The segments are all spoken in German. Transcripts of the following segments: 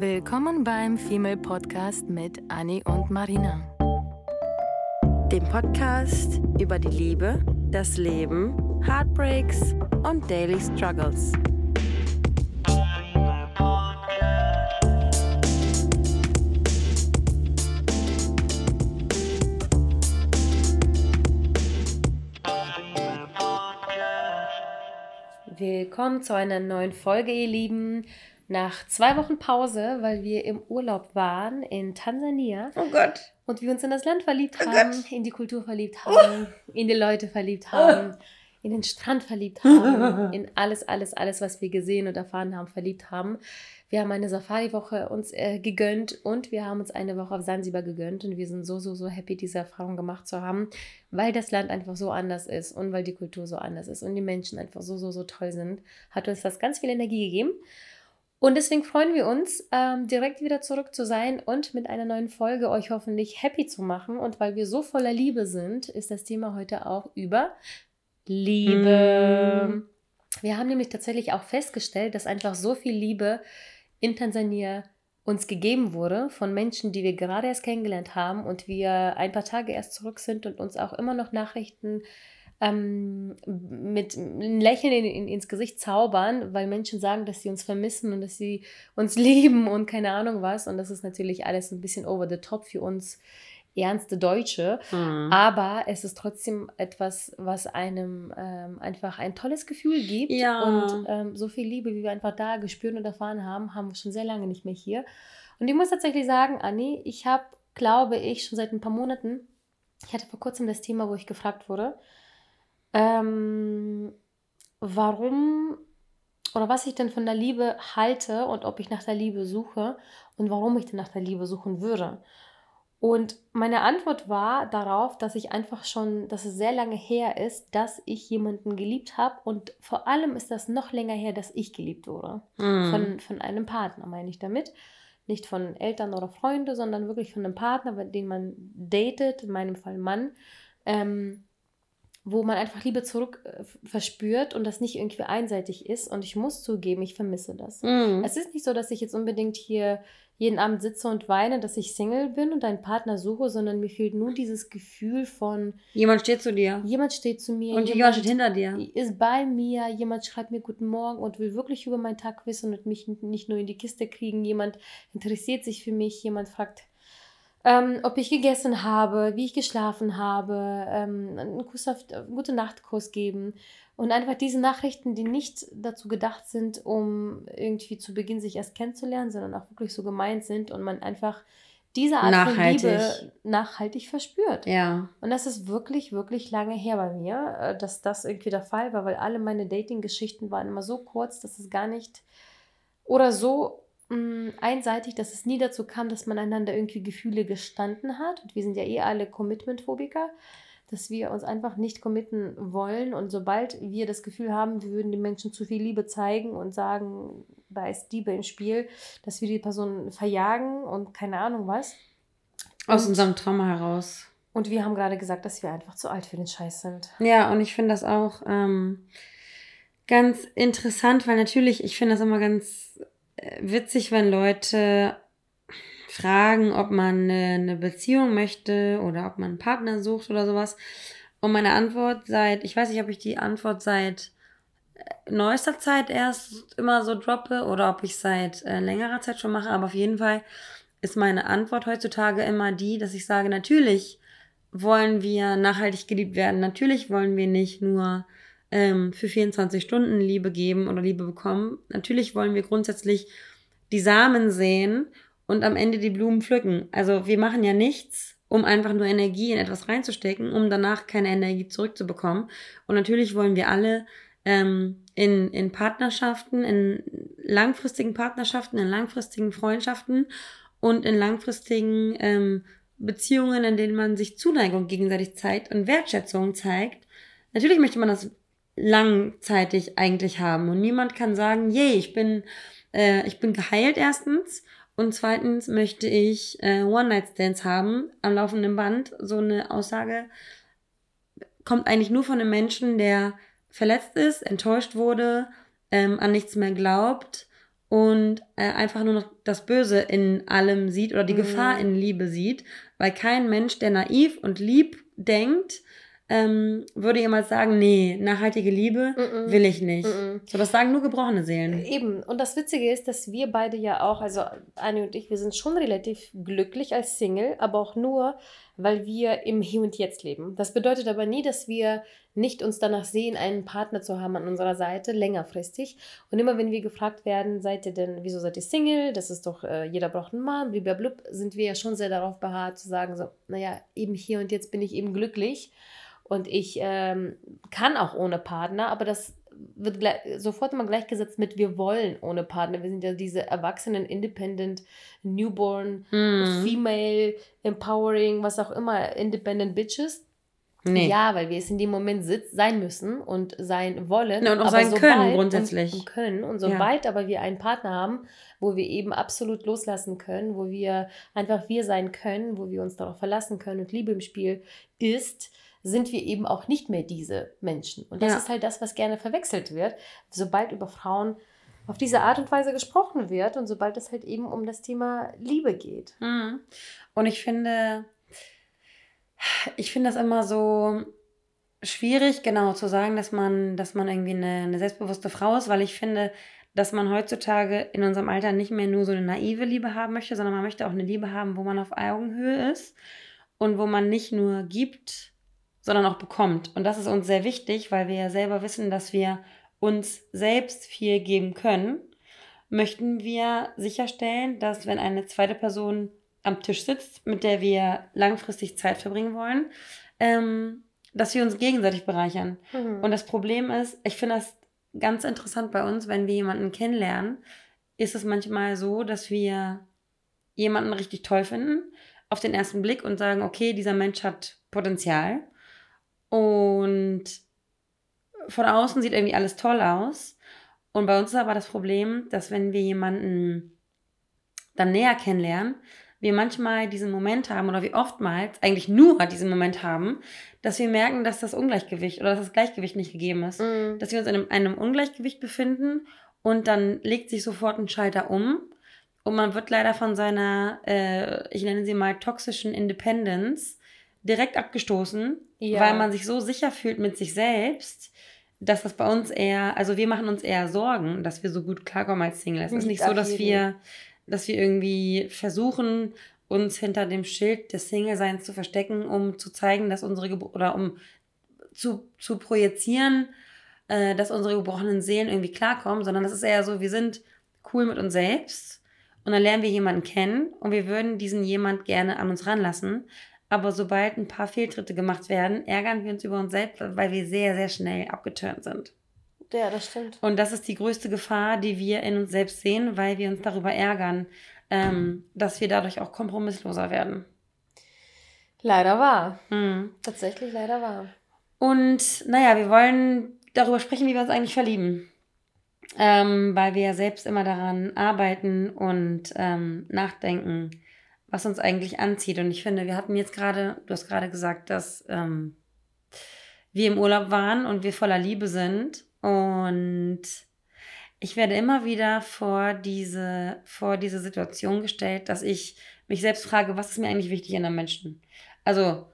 Willkommen beim Female Podcast mit Annie und Marina. Dem Podcast über die Liebe, das Leben, Heartbreaks und Daily Struggles. Willkommen zu einer neuen Folge, ihr Lieben. Nach zwei Wochen Pause, weil wir im Urlaub waren in Tansania. Oh Gott. Und wir uns in das Land verliebt Oh haben, Gott. in die Kultur verliebt haben, in die Leute verliebt haben, in den Strand verliebt haben, in alles, alles, alles, was wir gesehen und erfahren haben, verliebt haben. Wir haben eine Safari-Woche uns äh, gegönnt und wir haben uns eine Woche auf Sansibar gegönnt und wir sind so, so, so happy, diese Erfahrung gemacht zu haben, weil das Land einfach so anders ist und weil die Kultur so anders ist und die Menschen einfach so, so, so toll sind, hat uns das ganz viel Energie gegeben. Und deswegen freuen wir uns, ähm, direkt wieder zurück zu sein und mit einer neuen Folge euch hoffentlich happy zu machen. Und weil wir so voller Liebe sind, ist das Thema heute auch über Liebe. Mm. Wir haben nämlich tatsächlich auch festgestellt, dass einfach so viel Liebe in Tansania uns gegeben wurde von Menschen, die wir gerade erst kennengelernt haben und wir ein paar Tage erst zurück sind und uns auch immer noch Nachrichten ähm, mit einem Lächeln in, in, ins Gesicht zaubern, weil Menschen sagen, dass sie uns vermissen und dass sie uns lieben und keine Ahnung was. Und das ist natürlich alles ein bisschen over the top für uns ernste Deutsche. Mhm. Aber es ist trotzdem etwas, was einem ähm, einfach ein tolles Gefühl gibt. Ja. Und ähm, so viel Liebe, wie wir einfach da gespürt und erfahren haben, haben wir schon sehr lange nicht mehr hier. Und ich muss tatsächlich sagen, Anni, ich habe, glaube ich, schon seit ein paar Monaten, ich hatte vor kurzem das Thema, wo ich gefragt wurde, ähm, warum oder was ich denn von der Liebe halte und ob ich nach der Liebe suche und warum ich denn nach der Liebe suchen würde. Und meine Antwort war darauf, dass ich einfach schon, dass es sehr lange her ist, dass ich jemanden geliebt habe. Und vor allem ist das noch länger her, dass ich geliebt wurde. Mhm. Von, von einem Partner, meine ich damit. Nicht von Eltern oder Freunde, sondern wirklich von einem Partner, den man datet, in meinem Fall Mann. Ähm, wo man einfach Liebe zurück äh, verspürt und das nicht irgendwie einseitig ist. Und ich muss zugeben, ich vermisse das. Mhm. Es ist nicht so, dass ich jetzt unbedingt hier jeden Abend sitze und weine, dass ich Single bin und einen Partner suche, sondern mir fehlt nur dieses Gefühl von, Jemand steht zu dir. jemand steht zu mir, Und jemand steht hinter dir. ist bei mir, jemand schreibt mir Guten Morgen und will wirklich über meinen Tag wissen und mich nicht nur in die Kiste kriegen. Jemand interessiert sich für mich, jemand fragt, ähm, ob ich gegessen habe, wie ich geschlafen habe, ähm, einen Kuss auf, einen gute Nachtkuss geben. Und einfach diese Nachrichten, die nicht dazu gedacht sind, um irgendwie zu Beginn sich erst kennenzulernen, sondern auch wirklich so gemeint sind und man einfach diese Art Nachhaltig. von Liebe nachhaltig verspürt. Ja. Und das ist wirklich, wirklich lange her bei mir, äh, dass das irgendwie der Fall war, weil alle meine Dating-Geschichten waren immer so kurz, dass es gar nicht oder so mh, einseitig, dass es nie dazu kam, dass man einander irgendwie Gefühle gestanden hat. Und wir sind ja eh alle Commitment-Phobiker, dass wir uns einfach nicht committen wollen. Und sobald wir das Gefühl haben, wir würden den Menschen zu viel Liebe zeigen und sagen, da ist Liebe im Spiel, dass wir die Person verjagen und keine Ahnung was. Aus Und- unserem Trauma heraus. Und wir haben gerade gesagt, dass wir einfach zu alt für den Scheiß sind. Ja, und ich finde das auch ähm, ganz interessant, weil natürlich, ich finde das immer ganz witzig, wenn Leute fragen, ob man eine, Beziehung möchte oder ob man einen Partner sucht oder sowas. Und meine Antwort seit, ich weiß nicht, ob ich die Antwort seit äh, neuester Zeit erst immer so droppe oder ob ich seit äh, längerer Zeit schon mache, aber auf jeden Fall ist meine Antwort heutzutage immer die, dass ich sage, natürlich wollen wir nachhaltig geliebt werden. Natürlich wollen wir nicht nur ähm, für 24 Stunden Liebe geben oder Liebe bekommen. Natürlich wollen wir grundsätzlich die Samen sehen und am Ende die Blumen pflücken. Also wir machen ja nichts, um einfach nur Energie in etwas reinzustecken, um danach keine Energie zurückzubekommen. Und natürlich wollen wir alle ähm, in, in Partnerschaften, in langfristigen Partnerschaften, in langfristigen Freundschaften und in langfristigen ähm, Beziehungen, in denen man sich Zuneigung gegenseitig zeigt und Wertschätzung zeigt. Natürlich möchte man das langzeitig eigentlich haben und niemand kann sagen, je, ich bin, äh, ich bin geheilt erstens und zweitens möchte ich äh, One-Night-Stands haben am laufenden Band. So eine Aussage kommt eigentlich nur von einem Menschen, der verletzt ist, enttäuscht wurde, ähm, an nichts mehr glaubt und äh, einfach nur noch das Böse in allem sieht oder die Mhm. Gefahr in Liebe sieht, weil kein Mensch, der naiv und lieb denkt, ähm, würde jemals sagen, nee, nachhaltige Liebe Mhm. will ich nicht. Mhm. So, das sagen nur gebrochene Seelen. Eben. Und das Witzige ist, dass wir beide ja auch, also Anni und ich, wir sind schon relativ glücklich als Single, aber auch nur, weil wir im Hier und Jetzt leben. Das bedeutet aber nie, dass wir nicht uns danach sehen, einen Partner zu haben an unserer Seite, längerfristig. Und immer wenn wir gefragt werden, seid ihr denn, wieso seid ihr Single? Das ist doch, äh, jeder braucht einen Mann, blablabla, sind wir ja schon sehr darauf beharrt zu sagen, so, naja, eben hier und jetzt bin ich eben glücklich. Und ich ähm, kann auch ohne Partner, aber das wird gleich, sofort immer gleichgesetzt mit wir wollen ohne Partner. Wir sind ja diese erwachsenen, independent, newborn, Hm. female, empowering, was auch immer, independent bitches. Nee. Ja, weil wir es in dem Moment sitz, sein müssen und sein wollen. Ja, und auch aber sein können, sobald- grundsätzlich. Und, und können. Und Ja. sobald aber wir einen Partner haben, wo wir eben absolut loslassen können, wo wir einfach wir sein können, wo wir uns darauf verlassen können und Liebe im Spiel ist, sind wir eben auch nicht mehr diese Menschen. Und das Ja. ist halt das, was gerne verwechselt wird, sobald über Frauen auf diese Art und Weise gesprochen wird und sobald es halt eben um das Thema Liebe geht. Mhm. Und ich finde, ich finde das immer so schwierig, genau zu sagen, dass man, dass man irgendwie eine, eine selbstbewusste Frau ist, weil ich finde, dass man heutzutage in unserem Alter nicht mehr nur so eine naive Liebe haben möchte, sondern man möchte auch eine Liebe haben, wo man auf Augenhöhe ist und wo man nicht nur gibt, sondern auch bekommt. Und das ist uns sehr wichtig, weil wir ja selber wissen, dass wir uns selbst viel geben können, möchten wir sicherstellen, dass wenn eine zweite Person am Tisch sitzt, mit der wir langfristig Zeit verbringen wollen, ähm, dass wir uns gegenseitig bereichern. Und das Problem ist, ich finde das ganz interessant bei uns, wenn wir jemanden kennenlernen, ist es manchmal so, dass wir jemanden richtig toll finden auf den ersten Blick und sagen, okay, dieser Mensch hat Potenzial und von außen sieht irgendwie alles toll aus. Und bei uns ist aber das Problem, dass wenn wir jemanden dann näher kennenlernen, wir manchmal diesen Moment haben oder wir oftmals eigentlich nur diesen Moment haben, dass wir merken, dass das Ungleichgewicht oder dass das Gleichgewicht nicht gegeben ist. Mhm. Dass wir uns in einem, einem Ungleichgewicht befinden und dann legt sich sofort ein Schalter um und man wird leider von seiner, äh, ich nenne sie mal toxischen Independence, direkt abgestoßen, Ja. weil man sich so sicher fühlt mit sich selbst, dass das bei uns eher, also wir machen uns eher Sorgen, dass wir so gut klarkommen als Single. Es ist nicht so, dass wir, dass wir irgendwie versuchen, uns hinter dem Schild des Single-Seins zu verstecken, um zu zeigen, dass unsere Gebro oder um zu, zu projizieren, äh, dass unsere gebrochenen Seelen irgendwie klarkommen, sondern das ist eher so, wir sind cool mit uns selbst und dann lernen wir jemanden kennen und wir würden diesen jemand gerne an uns ranlassen. Aber sobald ein paar Fehltritte gemacht werden, ärgern wir uns über uns selbst, weil wir sehr, sehr schnell abgeturnt sind. Ja, das stimmt. Und das ist die größte Gefahr, die wir in uns selbst sehen, weil wir uns darüber ärgern, ähm, dass wir dadurch auch kompromissloser werden. Leider wahr. Hm. Tatsächlich leider wahr. Und naja, wir wollen darüber sprechen, wie wir uns eigentlich verlieben. Ähm, weil wir ja selbst immer daran arbeiten und ähm, nachdenken, was uns eigentlich anzieht. Und ich finde, wir hatten jetzt gerade, du hast gerade gesagt, dass ähm, wir im Urlaub waren und wir voller Liebe sind. Und ich werde immer wieder vor diese, vor diese Situation gestellt, dass ich mich selbst frage, was ist mir eigentlich wichtig in einem Menschen? Also,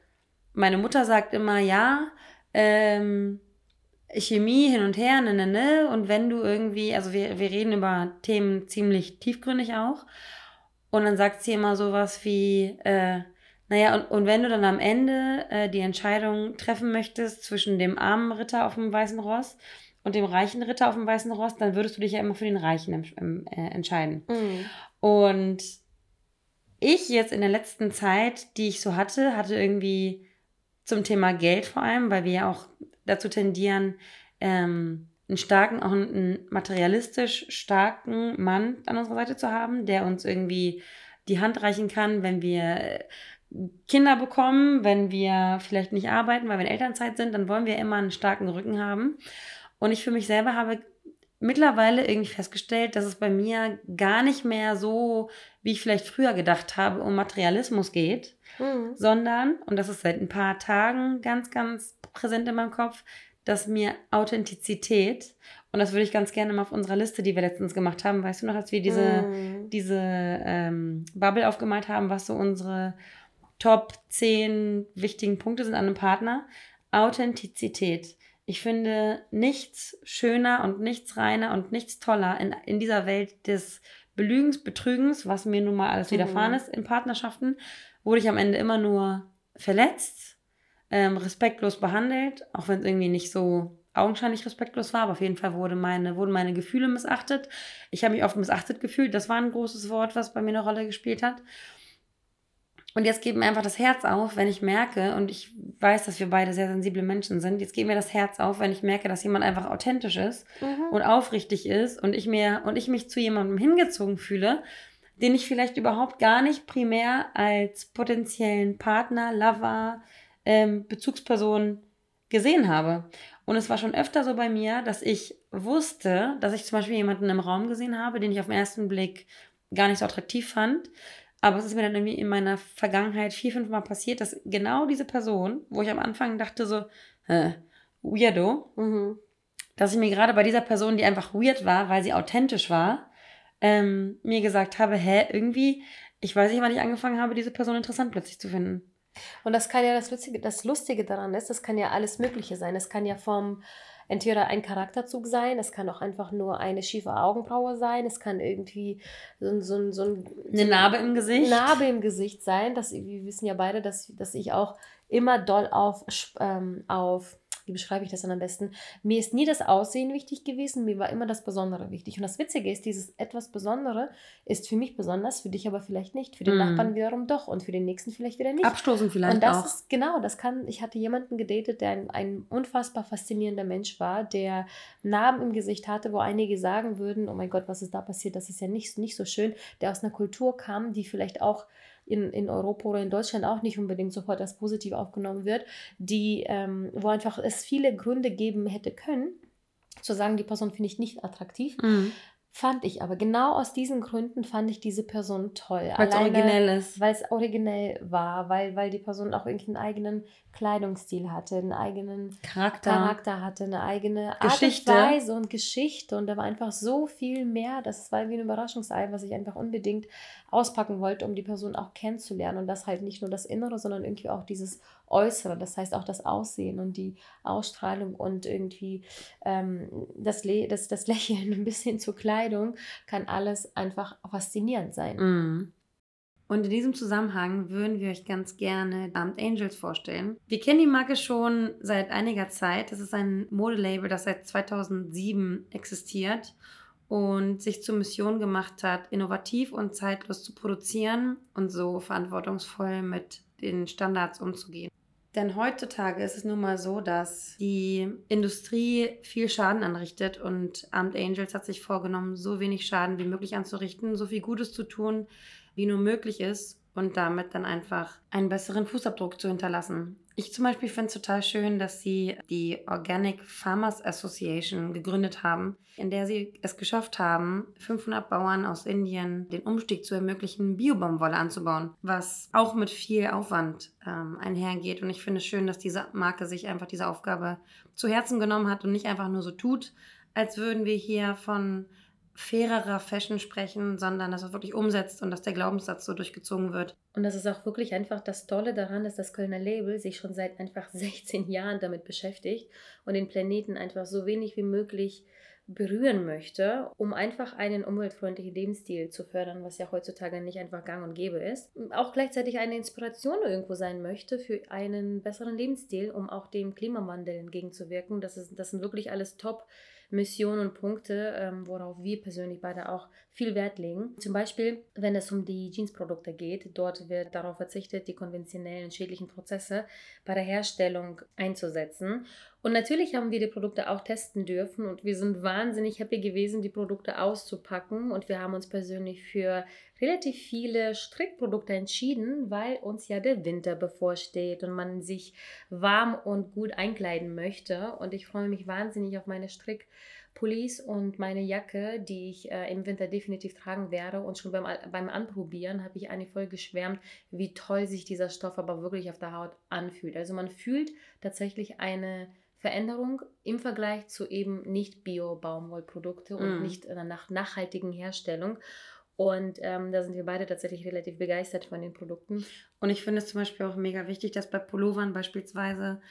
meine Mutter sagt immer, ja, ähm, Chemie hin und her, ne, ne, ne. Und wenn du irgendwie, also wir, wir reden über Themen ziemlich tiefgründig auch. Und dann sagt sie immer sowas wie, äh, naja, und, und wenn du dann am Ende äh, die Entscheidung treffen möchtest zwischen dem armen Ritter auf dem weißen Ross und dem reichen Ritter auf dem weißen Ross, dann würdest du dich ja immer für den Reichen em- em- äh, entscheiden. Mhm. Und ich jetzt in der letzten Zeit, die ich so hatte, hatte irgendwie zum Thema Geld vor allem, weil wir ja auch dazu tendieren, ähm, einen starken, auch einen materialistisch starken Mann an unserer Seite zu haben, der uns irgendwie die Hand reichen kann, wenn wir äh, Kinder bekommen, wenn wir vielleicht nicht arbeiten, weil wir in Elternzeit sind, dann wollen wir immer einen starken Rücken haben. Und ich für mich selber habe mittlerweile irgendwie festgestellt, dass es bei mir gar nicht mehr so, wie ich vielleicht früher gedacht habe, um Materialismus geht, Mhm. sondern, und das ist seit ein paar Tagen ganz, ganz präsent in meinem Kopf, dass mir Authentizität Und das würde ich ganz gerne mal auf unserer Liste, die wir letztens gemacht haben, weißt du noch, als wir diese, Mm. diese ähm, Bubble aufgemalt haben, was so unsere Top 10 wichtigen Punkte sind an einem Partner. Authentizität. Ich finde nichts schöner und nichts reiner und nichts toller in, in dieser Welt des Belügens, Betrügens, was mir nun mal alles widerfahren Mhm. ist in Partnerschaften, wurde ich am Ende immer nur verletzt, ähm, respektlos behandelt, auch wenn es irgendwie nicht so augenscheinlich respektlos war, aber auf jeden Fall wurde meine, wurden meine Gefühle missachtet. Ich habe mich oft missachtet gefühlt. Das war ein großes Wort, was bei mir eine Rolle gespielt hat. Und jetzt geht mir einfach das Herz auf, wenn ich merke, und ich weiß, dass wir beide sehr sensible Menschen sind, jetzt geht mir das Herz auf, wenn ich merke, dass jemand einfach authentisch ist Mhm. und aufrichtig ist und ich mir und ich mich zu jemandem hingezogen fühle, den ich vielleicht überhaupt gar nicht primär als potenziellen Partner, Lover, ähm, Bezugsperson gesehen habe. Und es war schon öfter so bei mir, dass ich wusste, dass ich zum Beispiel jemanden im Raum gesehen habe, den ich auf den ersten Blick gar nicht so attraktiv fand. Aber es ist mir dann irgendwie in meiner Vergangenheit vier, fünf Mal passiert, dass genau diese Person, wo ich am Anfang dachte so, äh, weirdo, Mhm. dass ich mir gerade bei dieser Person, die einfach weird war, weil sie authentisch war, ähm, mir gesagt habe, hä, irgendwie, ich weiß nicht, wann ich angefangen habe, diese Person interessant plötzlich zu finden. Und das kann ja das Lustige, das Lustige daran ist, das kann ja alles Mögliche sein. Es kann ja vom entweder ein Charakterzug sein, es kann auch einfach nur eine schiefe Augenbraue sein, es kann irgendwie so, ein- so, so ein Eine Narbe im Gesicht. Narbe im Gesicht sein. Das, wir wissen ja beide, dass, dass ich auch immer doll auf, ähm, auf, wie beschreibe ich das dann am besten? Mir ist nie das Aussehen wichtig gewesen, mir war immer das Besondere wichtig. Und das Witzige ist, dieses etwas Besondere ist für mich besonders, für dich aber vielleicht nicht, für den Mm. Nachbarn wiederum doch und für den nächsten vielleicht wieder nicht. Abstoßen vielleicht Und das auch. ist genau, das kann, ich hatte jemanden gedatet, der ein, ein unfassbar faszinierender Mensch war, der Narben im Gesicht hatte, wo einige sagen würden, oh mein Gott, was ist da passiert, das ist ja nicht, nicht so schön, der aus einer Kultur kam, die vielleicht auch in, in Europa oder in Deutschland auch nicht unbedingt sofort als positiv aufgenommen wird, die, ähm, wo einfach es viele Gründe geben hätte können, zu sagen, die Person finde ich nicht attraktiv, Mhm. Fand ich aber genau aus diesen Gründen fand ich diese Person toll. Weil es originell ist. weil es originell war, weil, weil die Person auch irgendwie einen eigenen Kleidungsstil hatte, einen eigenen Charakter. Charakter hatte, eine eigene Geschichte. Art und Weise und Geschichte und da war einfach so viel mehr. Das war wie ein Überraschungsei, was ich einfach unbedingt auspacken wollte, um die Person auch kennenzulernen und das halt nicht nur das Innere, sondern irgendwie auch dieses Äußere, das heißt auch das Aussehen und die Ausstrahlung und irgendwie ähm, das, Le das, das Lächeln bis hin zur Kleidung kann alles einfach faszinierend sein. Mhm. Und in diesem Zusammenhang würden wir euch ganz gerne Armed Angels vorstellen. Wir kennen die Marke schon seit einiger Zeit. Das ist ein Modelabel, das seit 2007 existiert und sich zur Mission gemacht hat, innovativ und zeitlos zu produzieren und so verantwortungsvoll mit den Standards umzugehen. Denn heutzutage ist es nun mal so, dass die Industrie viel Schaden anrichtet und Armed Angels hat sich vorgenommen, so wenig Schaden wie möglich anzurichten, so viel Gutes zu tun, wie nur möglich ist und damit dann einfach einen besseren Fußabdruck zu hinterlassen. Ich zum Beispiel finde es total schön, dass sie die Organic Farmers Association gegründet haben, in der sie es geschafft haben, 500 Bauern aus Indien den Umstieg zu ermöglichen, Biobaumwolle anzubauen, was auch mit viel Aufwand ähm, einhergeht. Und ich finde es schön, dass diese Marke sich einfach diese Aufgabe zu Herzen genommen hat und nicht einfach nur so tut, als würden wir hier von fairerer Fashion sprechen, sondern dass es wirklich umsetzt und dass der Glaubenssatz so durchgezogen wird. Und das ist auch wirklich einfach das Tolle daran, dass das Kölner Label sich schon seit einfach 16 Jahren damit beschäftigt und den Planeten einfach so wenig wie möglich berühren möchte, um einfach einen umweltfreundlichen Lebensstil zu fördern, was ja heutzutage nicht einfach gang und gäbe ist. Auch gleichzeitig eine Inspiration irgendwo sein möchte für einen besseren Lebensstil, um auch dem Klimawandel entgegenzuwirken. Das, ist, das sind wirklich alles top Missionen und Punkte, ähm, worauf wir persönlich beide auch viel Wert legen. Zum Beispiel, wenn es um die Jeansprodukte geht, dort wird darauf verzichtet, die konventionellen schädlichen Prozesse bei der Herstellung einzusetzen. Und natürlich haben wir die Produkte auch testen dürfen und wir sind wahnsinnig happy gewesen, die Produkte auszupacken. Und wir haben uns persönlich für relativ viele Strickprodukte entschieden, weil uns ja der Winter bevorsteht und man sich warm und gut einkleiden möchte. Und ich freue mich wahnsinnig auf meine Strickpullis und meine Jacke, die ich äh, im Winter definitiv tragen werde. Und schon beim, beim Anprobieren habe ich eine voll geschwärmt, wie toll sich dieser Stoff aber wirklich auf der Haut anfühlt. Also man fühlt tatsächlich eine Veränderung im Vergleich zu eben nicht Bio-Baumwollprodukte und Mm. nicht nach nachhaltigen Herstellung. Und ähm, da sind wir beide tatsächlich relativ begeistert von den Produkten. Und ich finde es zum Beispiel auch mega wichtig, dass bei Pullovern beispielsweise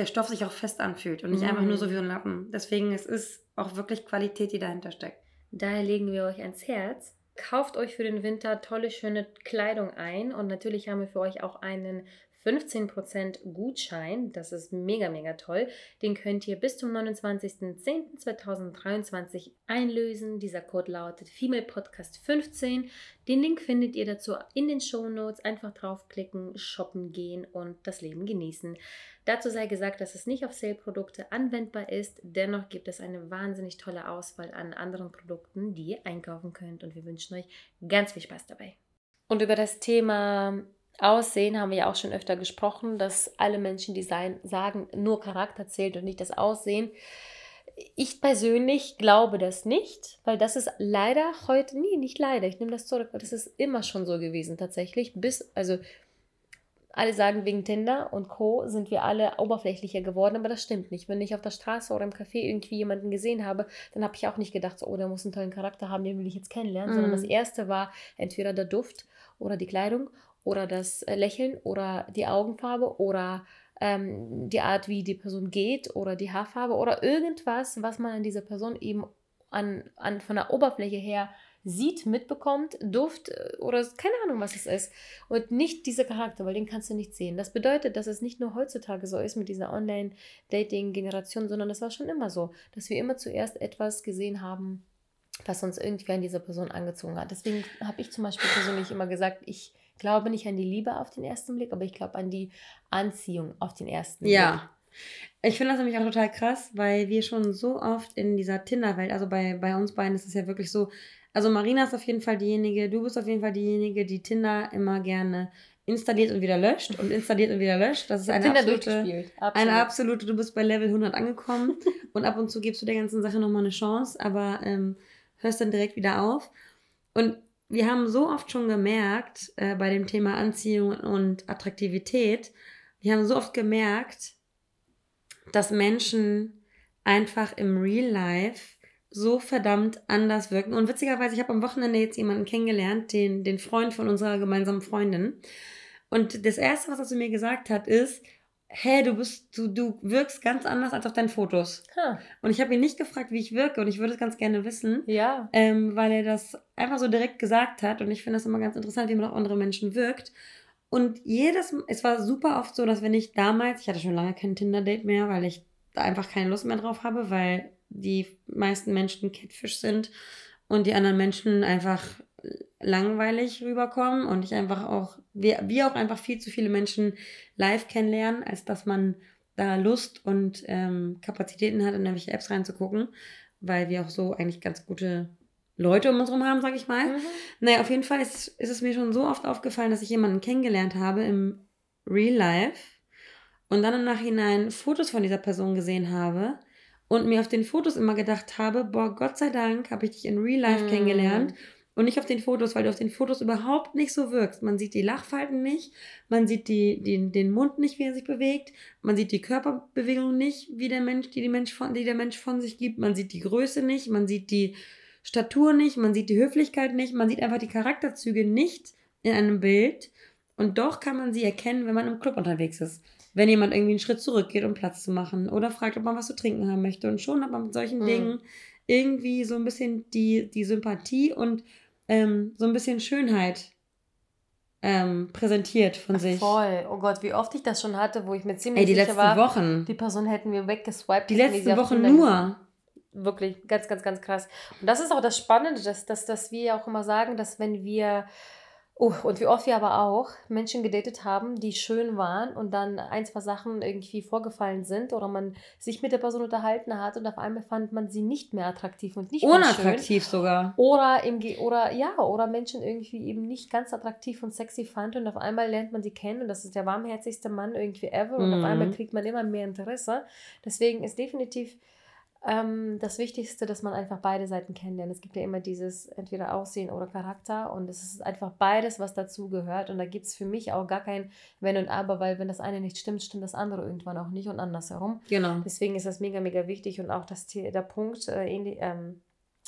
der Stoff sich auch fest anfühlt und nicht Mhm. einfach nur so wie ein Lappen. Deswegen es ist auch wirklich Qualität, die dahinter steckt. Daher legen wir euch ans Herz. Kauft euch für den Winter tolle, schöne Kleidung ein. Und natürlich haben wir für euch auch einen 15% Gutschein. Das ist mega, mega toll. Den könnt ihr bis zum 29.10.2023 einlösen. Dieser Code lautet Female Podcast 15. Den Link findet ihr dazu in den Show Notes. Einfach draufklicken, shoppen gehen und das Leben genießen. Dazu sei gesagt, dass es nicht auf Sale-Produkte anwendbar ist. Dennoch gibt es eine wahnsinnig tolle Auswahl an anderen Produkten, die ihr einkaufen könnt. Und wir wünschen euch ganz viel Spaß dabei. Und über das Thema Aussehen haben wir ja auch schon öfter gesprochen, dass alle Menschen, die sein, sagen, nur Charakter zählt und nicht das Aussehen. Ich persönlich glaube das nicht, weil das ist leider heute, nee, nicht leider, ich nehme das zurück, weil das ist immer schon so gewesen tatsächlich. Bis, also alle sagen, wegen Tinder und Co. sind wir alle oberflächlicher geworden, aber das stimmt nicht. Wenn ich auf der Straße oder im Café irgendwie jemanden gesehen habe, dann habe ich auch nicht gedacht, so, oh, der muss einen tollen Charakter haben, den will ich jetzt kennenlernen, sondern Mhm. das erste war entweder der Duft oder die Kleidung oder das äh, Lächeln oder die Augenfarbe oder ähm, die Art, wie die Person geht oder die Haarfarbe oder irgendwas, was man an dieser Person eben an, an, von der Oberfläche her sieht, mitbekommt, Duft äh, oder keine Ahnung, was es ist. Und nicht dieser Charakter, weil den kannst du nicht sehen. Das bedeutet, dass es nicht nur heutzutage so ist mit dieser Online-Dating-Generation, sondern das war schon immer so, dass wir immer zuerst etwas gesehen haben, was uns irgendwie an dieser Person angezogen hat. Deswegen habe ich zum Beispiel persönlich immer gesagt, ich glaube nicht an die Liebe auf den ersten Blick, aber ich glaube an die Anziehung auf den ersten Blick. Ja. Ich finde das nämlich auch total krass, weil wir schon so oft in dieser Tinder-Welt, also bei, bei uns beiden ist es ja wirklich so, also Marina ist auf jeden Fall diejenige, du bist auf jeden Fall diejenige, die Tinder immer gerne installiert und wieder löscht und installiert und wieder löscht. Das ist eine Tinder absolute, durchgespielt. eine Absolut. absolute, du bist bei Level 100 angekommen und ab und zu gibst du der ganzen Sache nochmal eine Chance, aber ähm, hörst dann direkt wieder auf. Und wir haben so oft schon gemerkt, äh, bei dem Thema Anziehung und Attraktivität, wir haben so oft gemerkt, dass Menschen einfach im Real Life so verdammt anders wirken. Und witzigerweise, ich habe am Wochenende jetzt jemanden kennengelernt, den, den Freund von unserer gemeinsamen Freundin. Und das Erste, was er zu mir gesagt hat, ist, hä, du bist, du, du wirkst ganz anders als auf deinen Fotos. Ha, Und ich habe ihn nicht gefragt, wie ich wirke und ich würde es ganz gerne wissen, ja. ähm, weil er das einfach so direkt gesagt hat und ich finde das immer ganz interessant, wie man auf andere Menschen wirkt. Und jedes, es war super oft so, dass wenn ich damals, ich hatte schon lange kein Tinder-Date mehr, weil ich da einfach keine Lust mehr drauf habe, weil die meisten Menschen Catfish sind und die anderen Menschen einfach langweilig rüberkommen und ich einfach auch, wir, wir auch einfach viel zu viele Menschen live kennenlernen, als dass man da Lust und ähm, Kapazitäten hat, in irgendwelche Apps reinzugucken, weil wir auch so eigentlich ganz gute Leute um uns herum haben, sag ich mal. Mhm. Naja, auf jeden Fall ist, ist es mir schon so oft aufgefallen, dass ich jemanden kennengelernt habe im Real Life und dann im Nachhinein Fotos von dieser Person gesehen habe und mir auf den Fotos immer gedacht habe, boah, Gott sei Dank habe ich dich in Real Life Mm. kennengelernt und nicht auf den Fotos, weil du auf den Fotos überhaupt nicht so wirkst. Man sieht die Lachfalten nicht, man sieht die, die, den Mund nicht, wie er sich bewegt, man sieht die Körperbewegung nicht, wie der Mensch, die, die, Mensch von, die der Mensch von sich gibt, man sieht die Größe nicht, man sieht die Statur nicht, man sieht die Höflichkeit nicht, man sieht einfach die Charakterzüge nicht in einem Bild und doch kann man sie erkennen, wenn man im Club unterwegs ist. Wenn jemand irgendwie einen Schritt zurückgeht, um Platz zu machen oder fragt, ob man was zu trinken haben möchte. Und schon hat man mit solchen Mhm. Dingen irgendwie so ein bisschen die, die Sympathie und ähm, so ein bisschen Schönheit ähm, präsentiert von sich. Voll. Oh Gott, wie oft ich das schon hatte, wo ich mir ziemlich Ey, die sicher letzten war, Wochen. die Person hätten wir weggeswiped. Die letzten Wochen nur. Wirklich, ganz, ganz, ganz krass. Und das ist auch das Spannende, dass, dass, dass wir ja auch immer sagen, dass wenn wir, oh, und wie oft wir aber auch Menschen gedatet haben, die schön waren und dann ein, zwei Sachen irgendwie vorgefallen sind oder man sich mit der Person unterhalten hat und auf einmal fand man sie nicht mehr attraktiv und nicht mehr schön. Unattraktiv sogar. Oder im Ge oder ja, oder Menschen irgendwie eben nicht ganz attraktiv und sexy fand und auf einmal lernt man sie kennen und das ist der warmherzigste Mann irgendwie ever und auf Mhm. einmal kriegt man immer mehr Interesse. Deswegen ist definitiv ähm, das Wichtigste, dass man einfach beide Seiten kennenlernt. Es gibt ja immer dieses entweder Aussehen oder Charakter und es ist einfach beides, was dazu gehört. Und da gibt es für mich auch gar kein Wenn und Aber, weil wenn das eine nicht stimmt, stimmt das andere irgendwann auch nicht und andersherum. Genau. Deswegen ist das mega, mega wichtig und auch das, der Punkt, äh, ähm,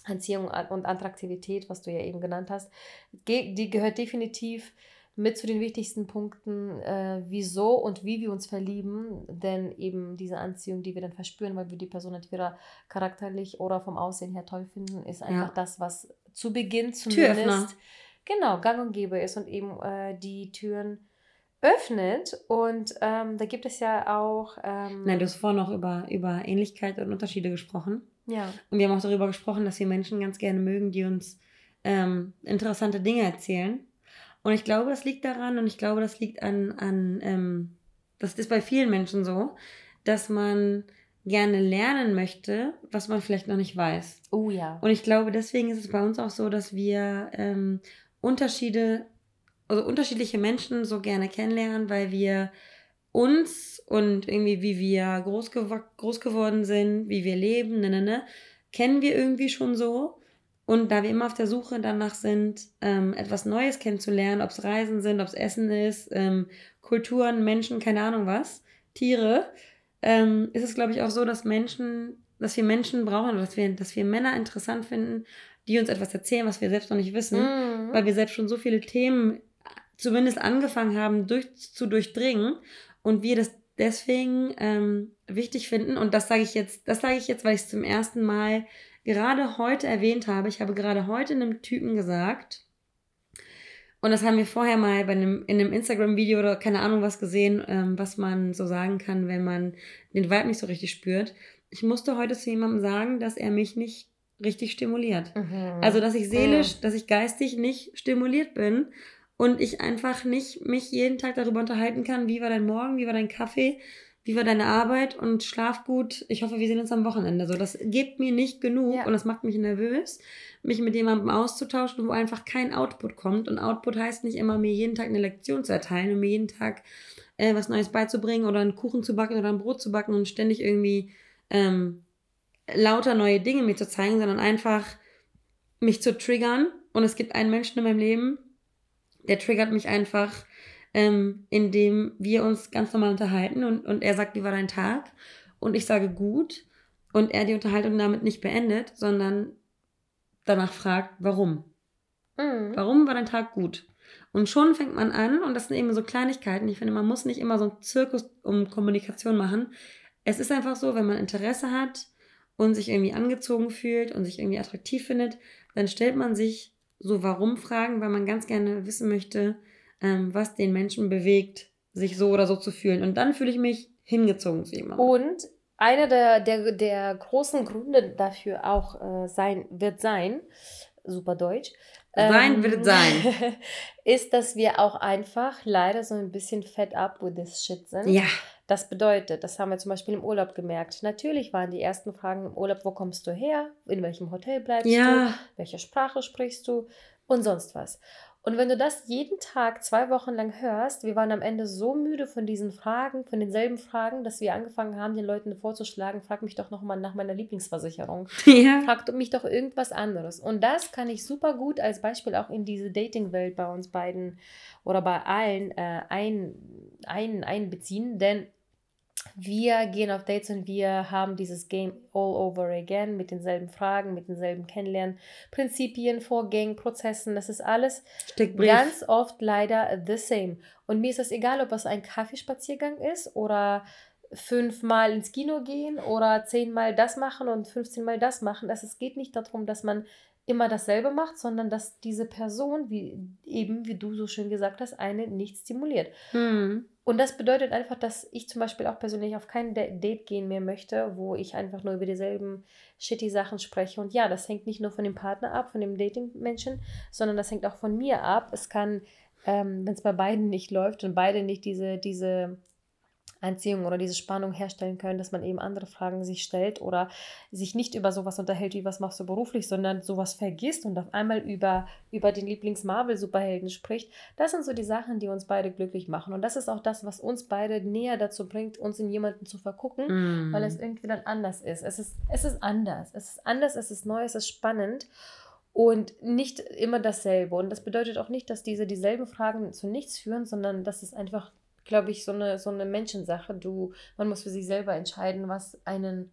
Anziehung und Attraktivität, was du ja eben genannt hast, die gehört definitiv mit zu den wichtigsten Punkten, äh, wieso und wie wir uns verlieben. Denn eben diese Anziehung, die wir dann verspüren, weil wir die Person entweder charakterlich oder vom Aussehen her toll finden, ist einfach ja. das, was zu Beginn zumindest Türöffner. genau gang und gäbe ist und eben äh, die Türen öffnet. Und ähm, da gibt es ja auch. Ähm, Nein, du hast vorhin noch über, über Ähnlichkeit und Unterschiede gesprochen. Ja. Und wir haben auch darüber gesprochen, dass wir Menschen ganz gerne mögen, die uns ähm, interessante Dinge erzählen. Und ich glaube, das liegt daran und ich glaube, das liegt an, an ähm, das ist bei vielen Menschen so, dass man gerne lernen möchte, was man vielleicht noch nicht weiß. Oh ja. Und ich glaube, deswegen ist es bei uns auch so, dass wir ähm, Unterschiede, also unterschiedliche Menschen so gerne kennenlernen, weil wir uns und irgendwie, wie wir groß, groß geworden sind, wie wir leben, ne, ne, ne, kennen wir irgendwie schon so. Und da wir immer auf der Suche danach sind, ähm, etwas Neues kennenzulernen, ob es Reisen sind, ob es Essen ist, ähm, Kulturen, Menschen, keine Ahnung was, Tiere, ähm, ist es, glaube ich, auch so, dass Menschen, dass wir Menschen brauchen, dass wir, dass wir Männer interessant finden, die uns etwas erzählen, was wir selbst noch nicht wissen, mhm. weil wir selbst schon so viele Themen zumindest angefangen haben durch, zu durchdringen und wir das deswegen ähm, wichtig finden. Und das sage ich jetzt, das sage ich jetzt, weil ich es zum ersten Mal gerade heute erwähnt habe. Ich habe gerade heute einem Typen gesagt, und das haben wir vorher mal bei einem, in einem Instagram-Video oder keine Ahnung was gesehen, ähm, was man so sagen kann, wenn man den Vibe nicht so richtig spürt. Ich musste heute zu jemandem sagen, dass er mich nicht richtig stimuliert. Mhm. Also, dass ich seelisch, mhm. dass ich geistig nicht stimuliert bin und ich einfach nicht mich jeden Tag darüber unterhalten kann, wie war dein Morgen, wie war dein Kaffee, wie war deine Arbeit und schlaf gut. Ich hoffe, wir sehen uns am Wochenende. So, das gibt mir nicht genug ja. und das macht mich nervös, mich mit jemandem auszutauschen, wo einfach kein Output kommt. Und Output heißt nicht immer, mir jeden Tag eine Lektion zu erteilen und mir jeden Tag äh, was Neues beizubringen oder einen Kuchen zu backen oder ein Brot zu backen und ständig irgendwie ähm, lauter neue Dinge mir zu zeigen, sondern einfach mich zu triggern. Und es gibt einen Menschen in meinem Leben, der triggert mich einfach ähm, indem wir uns ganz normal unterhalten und, und er sagt, wie war dein Tag? Und ich sage gut und er die Unterhaltung damit nicht beendet, sondern danach fragt, warum? Mhm. Warum war dein Tag gut? Und schon fängt man an, und das sind eben so Kleinigkeiten. Ich finde, man muss nicht immer so einen Zirkus um Kommunikation machen. Es ist einfach so, wenn man Interesse hat und sich irgendwie angezogen fühlt und sich irgendwie attraktiv findet, dann stellt man sich so Warum-Fragen, weil man ganz gerne wissen möchte, ähm, was den Menschen bewegt, sich so oder so zu fühlen. Und dann fühle ich mich hingezogen zu jemandem. Und einer der, der, der großen Gründe dafür auch äh, sein, wird sein, super Deutsch, sein ähm, wird sein, ist, dass wir auch einfach leider so ein bisschen fed up with this shit sind. Ja. Das bedeutet, das haben wir zum Beispiel im Urlaub gemerkt. Natürlich waren die ersten Fragen im Urlaub, wo kommst du her? In welchem Hotel bleibst ja. du? Welche Sprache sprichst du? Und sonst was. Und wenn du das jeden Tag zwei Wochen lang hörst, wir waren am Ende so müde von diesen Fragen, von denselben Fragen, dass wir angefangen haben, den Leuten vorzuschlagen, frag mich doch nochmal nach meiner Lieblingsversicherung. Ja. Frag mich doch irgendwas anderes. Und das kann ich super gut als Beispiel auch in diese Dating-Welt bei uns beiden oder bei allen äh, ein, ein, einbeziehen, denn wir gehen auf Dates und wir haben dieses Game all over again mit denselben Fragen, mit denselben Kennenlernen, Prinzipien, Vorgängen, Prozessen. Das ist alles Steckbrief. ganz oft leider the same. Und mir ist das egal, ob es ein Kaffeespaziergang ist oder fünfmal ins Kino gehen oder zehnmal das machen und 15 Mal das machen. es geht nicht darum, dass man immer dasselbe macht, sondern dass diese Person, wie eben, wie du so schön gesagt hast, eine nicht stimuliert. Hm. Und das bedeutet einfach, dass ich zum Beispiel auch persönlich auf kein Date gehen mehr möchte, wo ich einfach nur über dieselben shitty Sachen spreche. Und ja, das hängt nicht nur von dem Partner ab, von dem Dating-Menschen, sondern das hängt auch von mir ab. Es kann, ähm, wenn es bei beiden nicht läuft und beide nicht diese, diese Anziehung oder diese Spannung herstellen können, dass man eben andere Fragen sich stellt oder sich nicht über sowas unterhält, wie was machst du beruflich, sondern sowas vergisst und auf einmal über, über den Lieblings-Marvel-Superhelden spricht. Das sind so die Sachen, die uns beide glücklich machen. Und das ist auch das, was uns beide näher dazu bringt, uns in jemanden zu vergucken, mm. weil es irgendwie dann anders ist. Es ist, es ist anders. Es ist anders, es ist neu, es ist spannend und nicht immer dasselbe. Und das bedeutet auch nicht, dass diese dieselben Fragen zu nichts führen, sondern dass es einfach glaube ich, so eine, so eine Menschensache. Du, man muss für sich selber entscheiden, was einen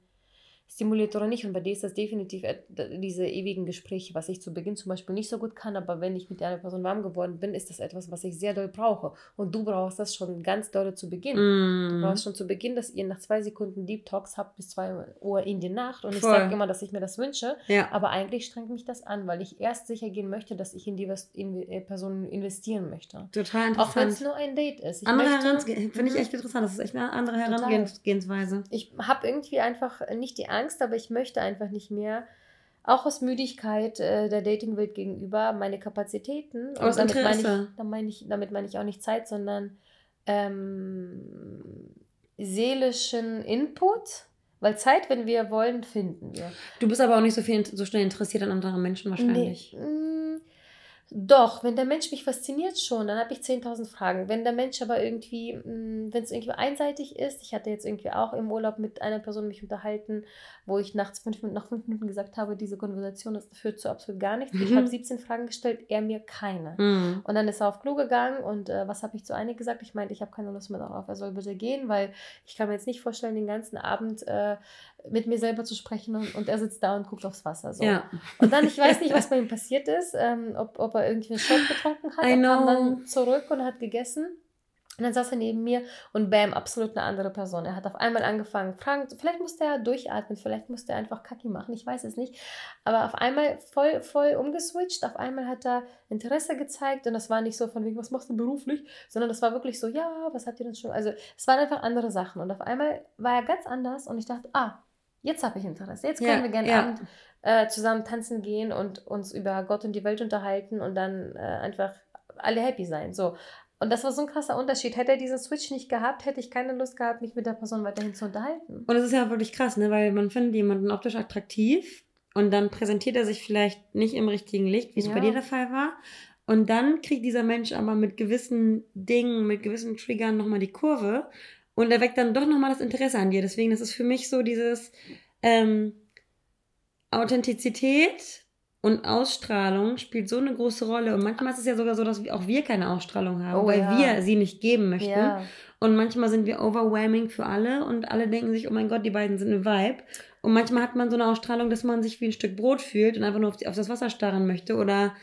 stimuliert oder nicht. Und bei dir ist das definitiv diese ewigen Gespräche, was ich zu Beginn zum Beispiel nicht so gut kann, aber wenn ich mit einer Person warm geworden bin, ist das etwas, was ich sehr doll brauche. Und du brauchst das schon ganz doll zu Beginn. Mm. Du brauchst schon zu Beginn, dass ihr nach zwei Sekunden Deep Talks habt bis zwei Uhr in die Nacht. Und Voll. ich sage immer, dass ich mir das wünsche. Ja. Aber eigentlich strengt mich das an, weil ich erst sicher gehen möchte, dass ich in die in äh, Person investieren möchte. Total interessant. Auch wenn es nur ein Date ist. Ich andere Herangehensweise, finde ich mhm. echt interessant. Das ist echt eine andere Herangehensweise. Ich habe irgendwie einfach nicht die Angst, Angst, aber ich möchte einfach nicht mehr. Auch aus Müdigkeit äh, der Datingwelt gegenüber meine Kapazitäten. Aus damit Interesse. Meine ich, damit meine ich auch nicht Zeit, sondern ähm, seelischen Input. Weil Zeit, wenn wir wollen, finden wir. Du bist aber auch nicht so viel so schnell interessiert an anderen Menschen wahrscheinlich. Nee. Doch, wenn der Mensch mich fasziniert schon, dann habe ich 10.000 Fragen. Wenn der Mensch aber irgendwie, mm, wenn es irgendwie einseitig ist, ich hatte jetzt irgendwie auch im Urlaub mit einer Person mich unterhalten, wo ich nachts fünf, nach fünf Minuten gesagt habe, diese Konversation das führt zu absolut gar nichts. Mhm. Ich habe 17 Fragen gestellt, er mir keine. Mhm. Und dann ist er auf Klo gegangen und äh, was habe ich zu einig gesagt? Ich meinte, ich habe keine Lust mehr darauf, er soll bitte gehen, weil ich kann mir jetzt nicht vorstellen, den ganzen Abend äh, mit mir selber zu sprechen und, und, er sitzt da und guckt aufs Wasser. So. Ja. Und dann, ich weiß nicht, was bei ihm passiert ist, ähm, ob, ob er irgendwie einen Shot getrunken hat, er kam dann zurück und hat gegessen. Und dann saß er neben mir und bam, absolut eine andere Person. Er hat auf einmal angefangen, Frank, vielleicht musste er durchatmen, vielleicht musste er einfach Kacki machen, ich weiß es nicht. Aber auf einmal voll, voll umgeswitcht, auf einmal hat er Interesse gezeigt und das war nicht so von wegen, was machst du beruflich, sondern das war wirklich so, ja, was habt ihr denn schon? Also es waren einfach andere Sachen und auf einmal war er ganz anders und ich dachte, ah, jetzt habe ich Interesse, jetzt können ja, wir gerne ja. Abend äh, zusammen tanzen gehen und uns über Gott und die Welt unterhalten und dann äh, einfach alle happy sein. So. Und das war so ein krasser Unterschied. Hätte er diesen Switch nicht gehabt, hätte ich keine Lust gehabt, mich mit der Person weiterhin zu unterhalten. Und das ist ja wirklich krass, ne? weil man findet jemanden optisch attraktiv und dann präsentiert er sich vielleicht nicht im richtigen Licht, wie es ja. bei dir der Fall war. Und dann kriegt dieser Mensch aber mit gewissen Dingen, mit gewissen Triggern nochmal die Kurve und er weckt dann doch nochmal das Interesse an dir. Deswegen ist es für mich so dieses ähm, Authentizität und Ausstrahlung spielt so eine große Rolle. Und manchmal ist es ja sogar so, dass auch wir keine Ausstrahlung haben, oh, weil ja. wir sie nicht geben möchten. Ja. Und manchmal sind wir overwhelming für alle und alle denken sich, oh mein Gott, die beiden sind eine Vibe. Und manchmal hat man so eine Ausstrahlung, dass man sich wie ein Stück Brot fühlt und einfach nur auf, die, auf das Wasser starren möchte oder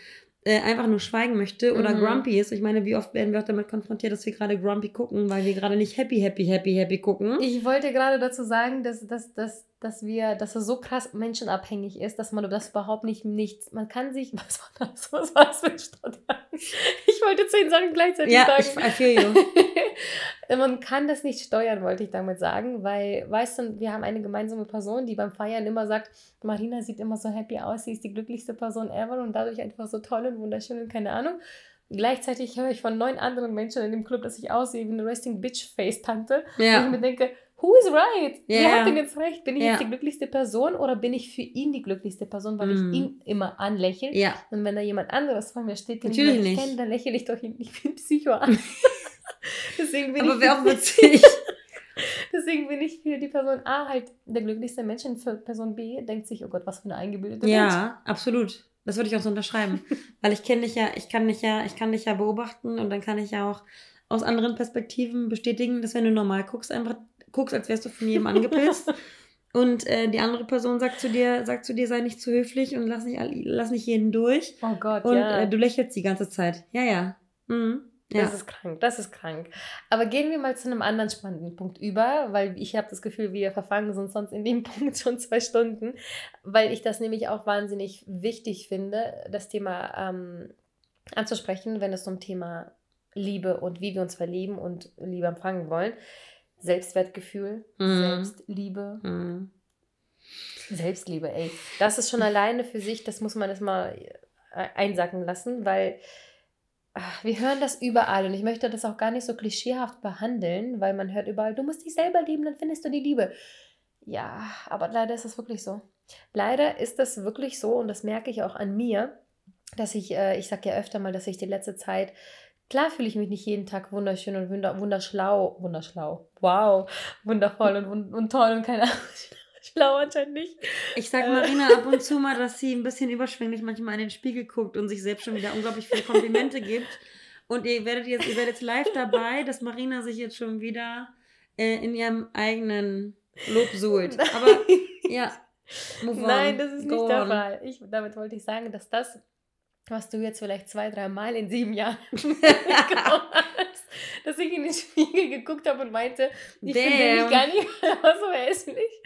äh, einfach nur schweigen möchte oder mhm. grumpy ist. Ich meine, wie oft werden wir auch damit konfrontiert, dass wir gerade grumpy gucken, weil wir gerade nicht happy, happy, happy, happy gucken. Ich wollte gerade dazu sagen, dass, dass, dass, dass wir, dass es so krass menschenabhängig ist, dass man das überhaupt nicht nichts. Man kann sich. Was war das? Was war das für ein Stottern? Ich wollte zehn Sachen gleichzeitig ja, sagen. Ja, I feel you. man kann das nicht steuern, wollte ich damit sagen, weil, weißt du, wir haben eine gemeinsame Person, die beim Feiern immer sagt, Marina sieht immer so happy aus, sie ist die glücklichste Person ever und dadurch einfach so toll und wunderschön und keine Ahnung. Gleichzeitig höre ich von neun anderen Menschen in dem Club, dass ich aussehe wie eine Resting Bitch Face Tante. Ja. Und ich mir denke, who is right? Yeah. Wer hat denn jetzt recht? Bin ich yeah. jetzt die glücklichste Person oder bin ich für ihn die glücklichste Person, weil mm. ich ihn immer anlächle? Ja. Und wenn da jemand anderes vor mir steht, den Natürlich ich nicht kenne, dann lächle ich doch ihn wie ein Psycho an. Deswegen bin Aber wäre auch witzig. Deswegen bin ich für die Person A halt der glücklichste Mensch und für Person B denkt sich, oh Gott, was für eine eingebildete ja, Mensch. Ja, absolut. Das würde ich auch so unterschreiben. Weil ich kenne dich ja, ich kann dich ja, ich kann dich ja beobachten und dann kann ich ja auch aus anderen Perspektiven bestätigen, dass wenn du normal guckst, einfach guckst, als wärst du von jedem angepisst. und äh, die andere Person sagt zu dir, sagt zu dir, sei nicht zu höflich und lass nicht, lass nicht jeden durch. Oh Gott, und, ja. äh, du lächelst die ganze Zeit. Ja, ja. Mhm. Ja. Das ist krank, das ist krank. Aber gehen wir mal zu einem anderen spannenden Punkt über, weil ich habe das Gefühl, wir verfangen sind sonst in dem Punkt schon zwei Stunden, weil ich das nämlich auch wahnsinnig wichtig finde, das Thema ähm, anzusprechen, wenn es um Thema Liebe und wie wir uns verlieben und Liebe empfangen wollen. Selbstwertgefühl, mhm. Selbstliebe. Mhm. Selbstliebe, ey. Das ist schon alleine für sich, das muss man erstmal äh, einsacken lassen, weil ach, wir hören das überall und ich möchte das auch gar nicht so klischeehaft behandeln, weil man hört überall, du musst dich selber lieben, dann findest du die Liebe. Ja, aber leider ist es wirklich so. Leider ist das wirklich so und das merke ich auch an mir, dass ich, äh, ich sage ja öfter mal, dass ich die letzte Zeit Klar fühle ich mich nicht jeden Tag wunderschön und wunderschlau, wunderschlau, wow, wundervoll und, und toll und keine Ahnung, schlau anscheinend nicht. Ich sag Äh. Marina ab und zu mal, dass sie ein bisschen überschwänglich manchmal in den Spiegel guckt und sich selbst schon wieder unglaublich viele Komplimente gibt. Und ihr werdet jetzt, ihr werdet jetzt live dabei, dass Marina sich jetzt schon wieder äh, in ihrem eigenen Lob suhlt. Aber ja, move on. Nein, das ist Go nicht der on. Fall. Ich, damit wollte ich sagen, dass das, was du jetzt vielleicht zwei, drei Mal in sieben Jahren hast, dass ich in den Spiegel geguckt habe und meinte, ich finde Damn. mich gar nicht mehr so hässlich.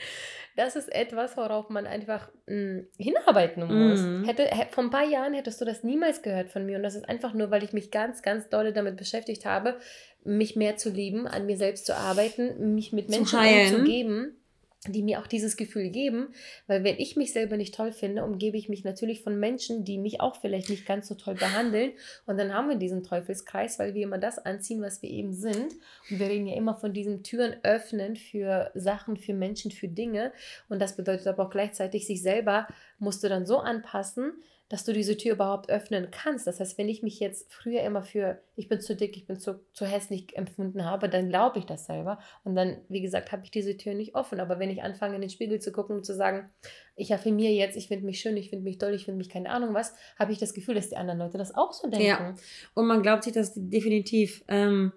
Das ist etwas, worauf man einfach mh, hinarbeiten muss. Mhm. Hätte, hä- vor ein paar Jahren hättest du das niemals gehört von mir. Und das ist einfach nur, weil ich mich ganz, ganz dolle damit beschäftigt habe, mich mehr zu lieben, an mir selbst zu arbeiten, mich mit Zu Menschen heilen. umzugeben, die mir auch dieses Gefühl geben. Weil wenn ich mich selber nicht toll finde, umgebe ich mich natürlich von Menschen, die mich auch vielleicht nicht ganz so toll behandeln. Und dann haben wir diesen Teufelskreis, weil wir immer das anziehen, was wir eben sind. Und wir reden ja immer von diesen Türen öffnen für Sachen, für Menschen, für Dinge. Und das bedeutet aber auch gleichzeitig, sich selber musst du dann so anpassen, dass du diese Tür überhaupt öffnen kannst. Das heißt, wenn ich mich jetzt früher immer für, ich bin zu dick, ich bin zu, zu hässlich empfunden habe, dann glaube ich das selber. Und dann, wie gesagt, habe ich diese Tür nicht offen. Aber wenn ich anfange, in den Spiegel zu gucken und zu sagen, ich affirmiere jetzt, ich finde mich schön, ich finde mich toll, ich finde mich keine Ahnung was, habe ich das Gefühl, dass die anderen Leute das auch so denken. Ja. Und man glaubt sich das definitiv. Ähm,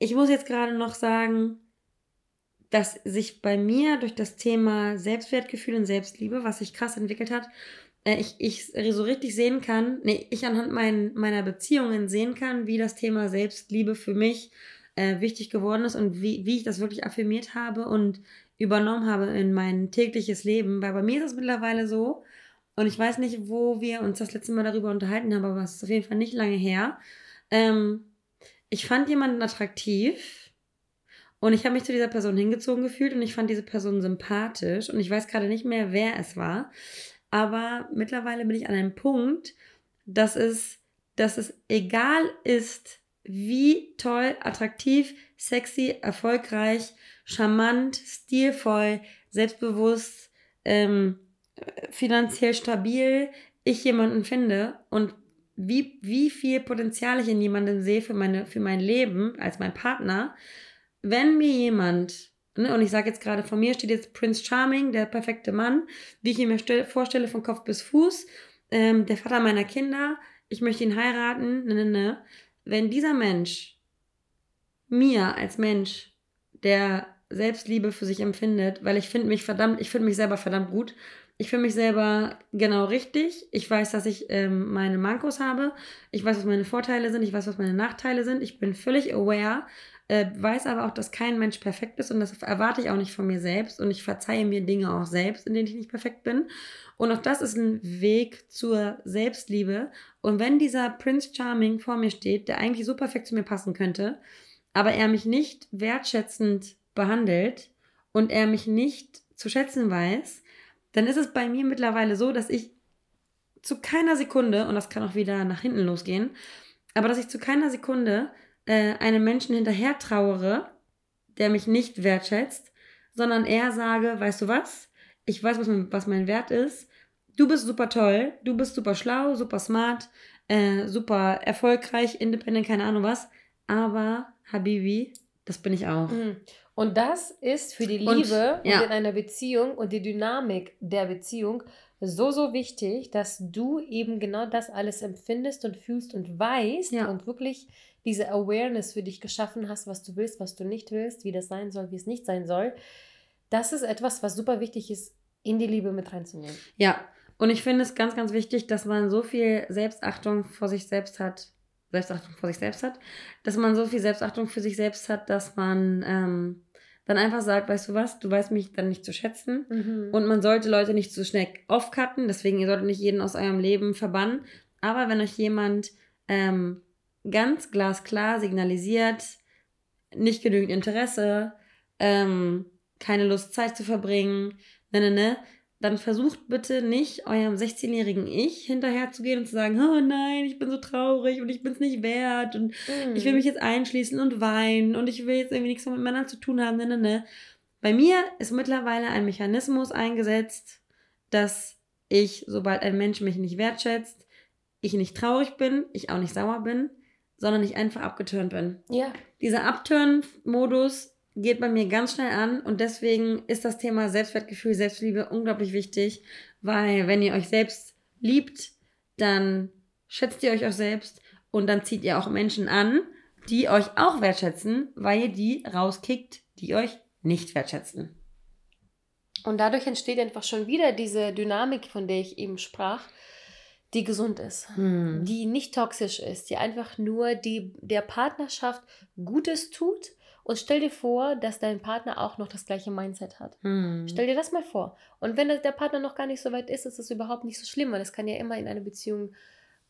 ich muss jetzt gerade noch sagen, dass sich bei mir durch das Thema Selbstwertgefühl und Selbstliebe, was sich krass entwickelt hat, ich, ich so richtig sehen kann, nee, ich anhand mein, meiner Beziehungen sehen kann, wie das Thema Selbstliebe für mich äh, wichtig geworden ist und wie, wie ich das wirklich affirmiert habe und übernommen habe in mein tägliches Leben. Weil bei mir ist es mittlerweile so, und ich weiß nicht, wo wir uns das letzte Mal darüber unterhalten haben, aber es ist auf jeden Fall nicht lange her. Ähm, ich fand jemanden attraktiv und ich habe mich zu dieser Person hingezogen gefühlt und ich fand diese Person sympathisch und ich weiß gerade nicht mehr, wer es war. Aber mittlerweile bin ich an einem Punkt, dass es, dass es egal ist, wie toll, attraktiv, sexy, erfolgreich, charmant, stilvoll, selbstbewusst, ähm, finanziell stabil ich jemanden finde und wie, wie viel Potenzial ich in jemandem sehe für, meine, für mein Leben als mein Partner, wenn mir jemand, ne, und ich sage jetzt gerade, von mir steht jetzt Prince Charming, der perfekte Mann, wie ich ihn mir stell, vorstelle von Kopf bis Fuß, ähm, der Vater meiner Kinder, ich möchte ihn heiraten, ne, ne, ne. Wenn dieser Mensch mir als Mensch, der Selbstliebe für sich empfindet, weil ich finde mich verdammt, ich finde mich selber verdammt gut, ich finde mich selber genau richtig. Ich weiß, dass ich ähm, meine Mankos habe. Ich weiß, was meine Vorteile sind. Ich weiß, was meine Nachteile sind. Ich bin völlig aware. Äh, weiß aber auch, dass kein Mensch perfekt ist und das erwarte ich auch nicht von mir selbst. Und ich verzeihe mir Dinge auch selbst, in denen ich nicht perfekt bin. Und auch das ist ein Weg zur Selbstliebe. Und wenn dieser Prince Charming vor mir steht, der eigentlich so perfekt zu mir passen könnte, aber er mich nicht wertschätzend behandelt und er mich nicht zu schätzen weiß, dann ist es bei mir mittlerweile so, dass ich zu keiner Sekunde, und das kann auch wieder nach hinten losgehen, aber dass ich zu keiner Sekunde äh, einem Menschen hinterher trauere, der mich nicht wertschätzt, sondern eher sage, weißt du was? Ich weiß, was mein, was mein Wert ist. Du bist super toll, du bist super schlau, super smart, äh, super erfolgreich, independent, keine Ahnung was. Aber Habibi, das bin ich auch. Mhm. Und das ist für die Und, Liebe und, ja. in einer Beziehung und die Dynamik der Beziehung so, so wichtig, dass du eben genau das alles empfindest und fühlst und weißt Ja. und wirklich diese Awareness für dich geschaffen hast, was du willst, was du nicht willst, wie das sein soll, wie es nicht sein soll. Das ist etwas, was super wichtig ist, in die Liebe mit reinzunehmen. Ja, und ich finde es ganz, ganz wichtig, dass man so viel Selbstachtung vor sich selbst hat, Selbstachtung vor sich selbst hat, dass man so viel Selbstachtung für sich selbst hat, dass man ähm, dann einfach sagt, weißt du was, du weißt mich dann nicht zu schätzen und man sollte Leute nicht zu schnell aufcutten, deswegen ihr solltet nicht jeden aus eurem Leben verbannen, aber wenn euch jemand ähm, ganz glasklar signalisiert, nicht genügend Interesse, ähm, keine Lust, Zeit zu verbringen, ne, ne, ne, dann versucht bitte nicht eurem 16-jährigen Ich hinterherzugehen und zu sagen, oh nein, ich bin so traurig und ich bin es nicht wert und Mhm. ich will mich jetzt einschließen und weinen und ich will jetzt irgendwie nichts mehr mit Männern zu tun haben. Ne, ne, ne. Bei mir ist mittlerweile ein Mechanismus eingesetzt, dass ich, sobald ein Mensch mich nicht wertschätzt, ich nicht traurig bin, ich auch nicht sauer bin, sondern ich einfach abgeturnt bin. Ja. Dieser Upturn-Modus geht bei mir ganz schnell an und deswegen ist das Thema Selbstwertgefühl, Selbstliebe unglaublich wichtig, weil wenn ihr euch selbst liebt, dann schätzt ihr euch auch selbst und dann zieht ihr auch Menschen an, die euch auch wertschätzen, weil ihr die rauskickt, die euch nicht wertschätzen. Und dadurch entsteht einfach schon wieder diese Dynamik, von der ich eben sprach, die gesund ist. Hm. die nicht toxisch ist, die einfach nur die, der Partnerschaft Gutes tut. Und stell dir vor, dass dein Partner auch noch das gleiche Mindset hat. Hm. Stell dir das mal vor. Und wenn das- der Partner noch gar nicht so weit ist, ist es überhaupt nicht so schlimm, weil es kann ja immer in einer Beziehung äh,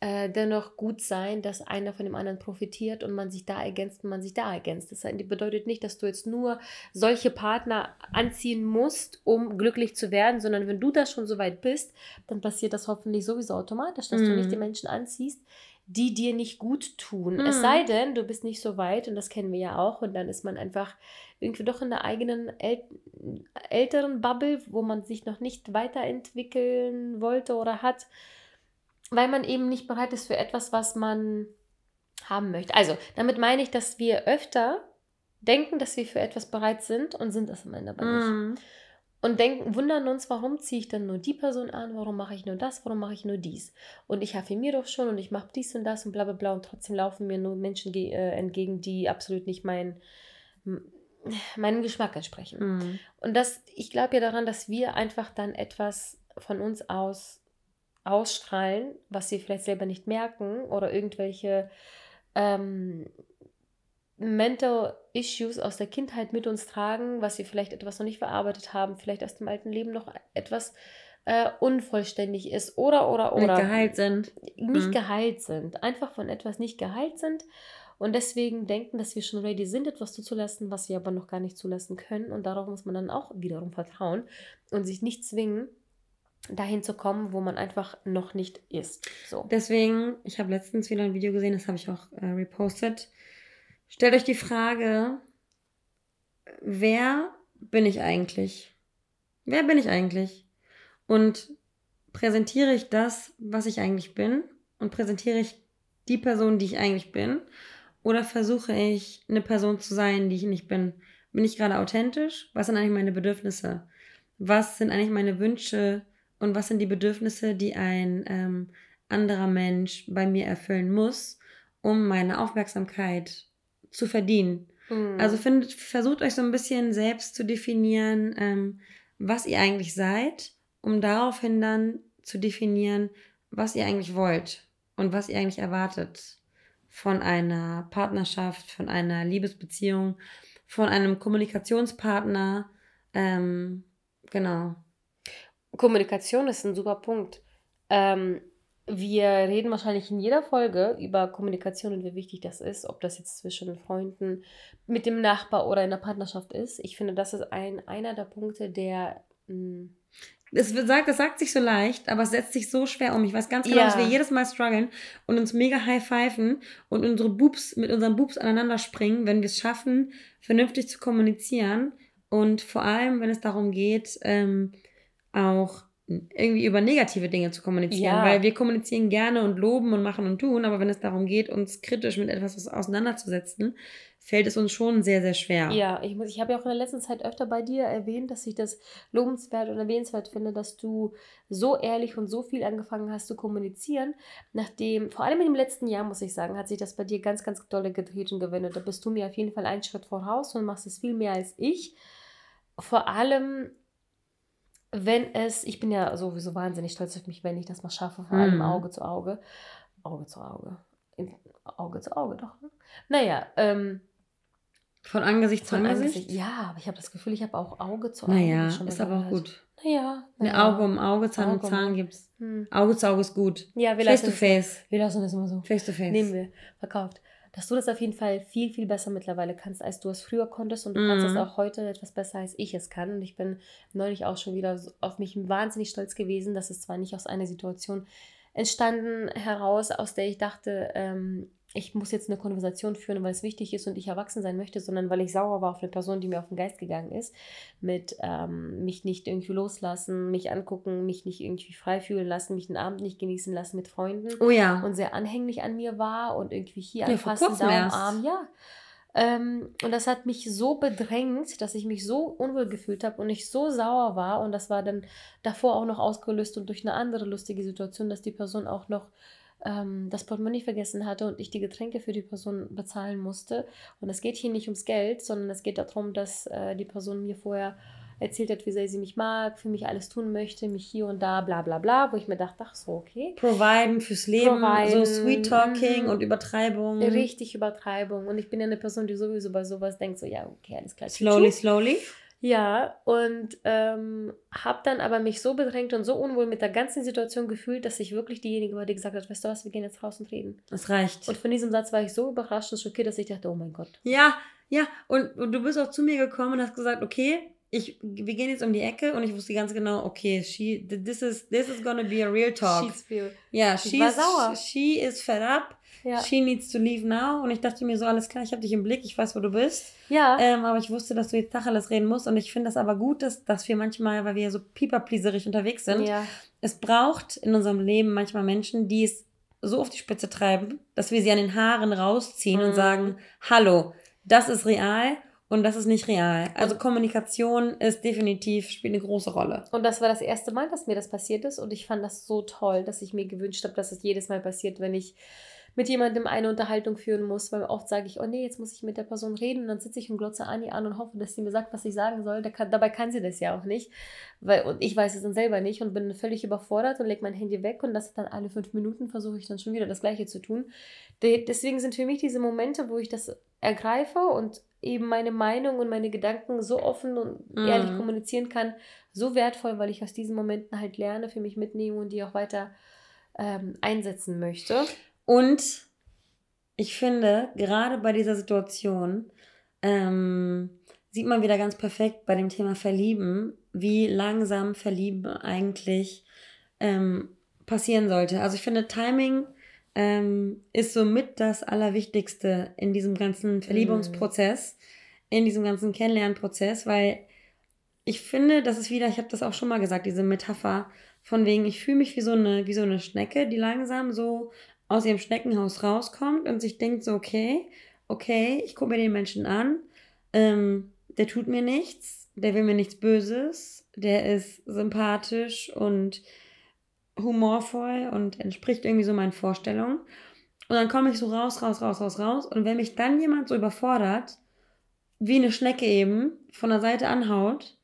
dennoch gut sein, dass einer von dem anderen profitiert und man sich da ergänzt und man sich da ergänzt. Das bedeutet nicht, dass du jetzt nur solche Partner anziehen musst, um glücklich zu werden, sondern wenn du da schon so weit bist, dann passiert das hoffentlich sowieso automatisch, dass du Mhm. nicht die Menschen anziehst, die dir nicht gut tun. Mhm. Es sei denn, du bist nicht so weit und das kennen wir ja auch und dann ist man einfach irgendwie doch in der eigenen äl älteren Bubble, wo man sich noch nicht weiterentwickeln wollte oder hat, weil man eben nicht bereit ist für etwas, was man haben möchte. Also, damit meine ich, dass wir öfter denken, dass wir für etwas bereit sind und sind das am Ende aber nicht. Hm. Und denken, wundern uns, warum ziehe ich dann nur die Person an, warum mache ich nur das, warum mache ich nur dies. Und ich affirmiere doch schon und ich mache dies und das und bla bla bla und trotzdem laufen mir nur Menschen äh, entgegen, die absolut nicht mein, meinem Geschmack entsprechen. Hm. Und das, ich glaube ja daran, dass wir einfach dann etwas von uns aus ausstrahlen, was wir vielleicht selber nicht merken oder irgendwelche ähm, Mental Issues aus der Kindheit mit uns tragen, was wir vielleicht etwas noch nicht verarbeitet haben, vielleicht aus dem alten Leben noch etwas äh, unvollständig ist oder oder Nicht oder geheilt sind. nicht Mhm. geheilt sind, einfach von etwas nicht geheilt sind und deswegen denken, dass wir schon ready sind, etwas zuzulassen, was wir aber noch gar nicht zulassen können. Und darauf muss man dann auch wiederum vertrauen und sich nicht zwingen, dahin zu kommen, wo man einfach noch nicht ist. So. Deswegen, ich habe letztens wieder ein Video gesehen, das habe ich auch äh, repostet. Stellt euch die Frage, wer bin ich eigentlich? Wer bin ich eigentlich? Und präsentiere ich das, was ich eigentlich bin? Und präsentiere ich die Person, die ich eigentlich bin? Oder versuche ich, eine Person zu sein, die ich nicht bin? Bin ich gerade authentisch? Was sind eigentlich meine Bedürfnisse? Was sind eigentlich meine Wünsche? Und was sind die Bedürfnisse, die ein ähm, anderer Mensch bei mir erfüllen muss, um meine Aufmerksamkeit zu verdienen? Mhm. Also findet, versucht euch so ein bisschen selbst zu definieren, ähm, was ihr eigentlich seid, um daraufhin dann zu definieren, was ihr eigentlich wollt und was ihr eigentlich erwartet von einer Partnerschaft, von einer Liebesbeziehung, von einem Kommunikationspartner. Ähm, genau. Kommunikation ist ein super Punkt. Ähm, wir reden wahrscheinlich in jeder Folge über Kommunikation und wie wichtig das ist, ob das jetzt zwischen Freunden, mit dem Nachbar oder in der Partnerschaft ist. Ich finde, das ist ein, einer der Punkte, der. mm, mh, Es sagt, das sagt sich so leicht, aber es setzt sich so schwer um. Ich weiß ganz genau, Ja. dass wir jedes Mal strugglen und uns mega high pfeifen und unsere Boobs mit unseren Boobs aneinander springen, wenn wir es schaffen, vernünftig zu kommunizieren und vor allem, wenn es darum geht, ähm, auch irgendwie über negative Dinge zu kommunizieren, Ja. weil wir kommunizieren gerne und loben und machen und tun, aber wenn es darum geht, uns kritisch mit etwas auseinanderzusetzen, fällt es uns schon sehr, sehr schwer. Ja, ich, muss- ich habe ja auch in der letzten Zeit öfter bei dir erwähnt, dass ich das lobenswert und erwähnenswert finde, dass du so ehrlich und so viel angefangen hast zu kommunizieren. Nachdem, vor allem in dem letzten Jahr, muss ich sagen, hat sich das bei dir ganz, ganz dolle gedreht und gewendet. Da bist du mir auf jeden Fall einen Schritt voraus und machst es viel mehr als ich. Vor allem, wenn es, ich bin ja sowieso wahnsinnig stolz auf mich, wenn ich das mal schaffe, vor allem Mhm. Auge zu Auge. Auge zu Auge. Auge zu Auge, doch. Ne? Naja, ähm, Von Angesicht zu Angesicht? Angesicht. Ja, aber ich habe das Gefühl, ich habe auch Auge zu Auge. Naja, schon mal ist aber auch gut. Naja. Ein naja. Auge um Auge, Zahn Auge um Zahn gibt's. Hm. Auge zu Auge ist gut. Ja, wir Face lassen to face. Wir lassen das immer so. Face to face. Nehmen wir. Verkauft. Dass du das auf jeden Fall viel, viel besser mittlerweile kannst, als du es früher konntest. Und du kannst es Mhm. auch heute etwas besser, als ich es kann. Und ich bin neulich auch schon wieder auf mich wahnsinnig stolz gewesen, dass es zwar nicht aus einer Situation entstanden heraus, aus der ich dachte, ähm, ich muss jetzt eine Konversation führen, weil es wichtig ist und ich erwachsen sein möchte, sondern weil ich sauer war auf eine Person, die mir auf den Geist gegangen ist, mit ähm, mich nicht irgendwie loslassen, mich angucken, mich nicht irgendwie frei fühlen lassen, mich den Abend nicht genießen lassen mit Freunden Oh ja. und sehr anhänglich an mir war und irgendwie hier Ja, anfassen, da umarmen, ja. Ähm, und das hat mich so bedrängt, dass ich mich so unwohl gefühlt habe und ich so sauer war. Und das war dann davor auch noch ausgelöst und durch eine andere lustige Situation, dass die Person auch noch ähm, das Portemonnaie vergessen hatte und ich die Getränke für die Person bezahlen musste. Und es geht hier nicht ums Geld, sondern es geht darum, dass äh, die Person mir vorher erzählt hat, wie sehr sie mich mag, für mich alles tun möchte, mich hier und da, bla bla bla, wo ich mir dachte, ach so, okay. Providen fürs Leben, Providen, so Sweet Talking mhm. und Übertreibung. Richtig Übertreibung. Und ich bin ja eine Person, die sowieso bei sowas denkt, so, ja, okay, alles klar. Slowly, tschu. slowly. Ja, und ähm, habe dann aber mich so bedrängt und so unwohl mit der ganzen Situation gefühlt, dass ich wirklich diejenige war, die gesagt hat, weißt du was, wir gehen jetzt raus und reden. Das reicht. Und von diesem Satz war ich so überrascht und schockiert, dass ich dachte, oh mein Gott. Ja, ja. Und, und du bist auch zu mir gekommen und hast gesagt, okay, ich, wir gehen jetzt um die Ecke und ich wusste ganz genau, okay, she, this is, this is gonna be a real talk. She's real. ja, she's, war sauer. she is fed up. Ja. She needs to leave now. Und ich dachte mir so, alles klar, ich habe dich im Blick, ich weiß, wo du bist. Ja. Ähm, aber ich wusste, dass du jetzt Tacheles reden musst. Und ich finde das aber gut, dass, dass wir manchmal, weil wir so pieperpleaserig unterwegs sind, ja. es braucht in unserem Leben manchmal Menschen, die es so auf die Spitze treiben, dass wir sie an den Haaren rausziehen Mhm. und sagen, hallo, das ist real und das ist nicht real. Also Kommunikation ist definitiv, spielt eine große Rolle. Und das war das erste Mal, dass mir das passiert ist. Und ich fand das so toll, dass ich mir gewünscht habe, dass es jedes Mal passiert, wenn ich mit jemandem eine Unterhaltung führen muss. Weil oft sage ich, oh nee, jetzt muss ich mit der Person reden. Und dann sitze ich und glotze Anni an und hoffe, dass sie mir sagt, was ich sagen soll. Da kann, dabei kann sie das ja auch nicht. Weil, und ich weiß es dann selber nicht und bin völlig überfordert und lege mein Handy weg. Und das dann alle fünf Minuten versuche ich dann schon wieder das Gleiche zu tun. De deswegen sind für mich diese Momente, wo ich das ergreife und eben meine Meinung und meine Gedanken so offen und Mhm. ehrlich kommunizieren kann, so wertvoll, weil ich aus diesen Momenten halt lerne, für mich mitnehme und die auch weiter ähm, einsetzen möchte. Und ich finde, gerade bei dieser Situation ähm, sieht man wieder ganz perfekt bei dem Thema Verlieben, wie langsam Verlieben eigentlich ähm, passieren sollte. Also ich finde, Timing ähm, ist somit das Allerwichtigste in diesem ganzen Verliebungsprozess, in diesem ganzen Kennenlernprozess, weil ich finde, das ist wieder, ich habe das auch schon mal gesagt, diese Metapher von wegen, ich fühle mich wie so eine, wie so eine Schnecke, die langsam so aus ihrem Schneckenhaus rauskommt und sich denkt so, okay, okay, ich gucke mir den Menschen an, ähm, der tut mir nichts, der will mir nichts Böses, der ist sympathisch und humorvoll und entspricht irgendwie so meinen Vorstellungen. Und dann komme ich so raus, raus, raus, raus, raus. Und wenn mich dann jemand so überfordert, wie eine Schnecke eben, von der Seite anhaut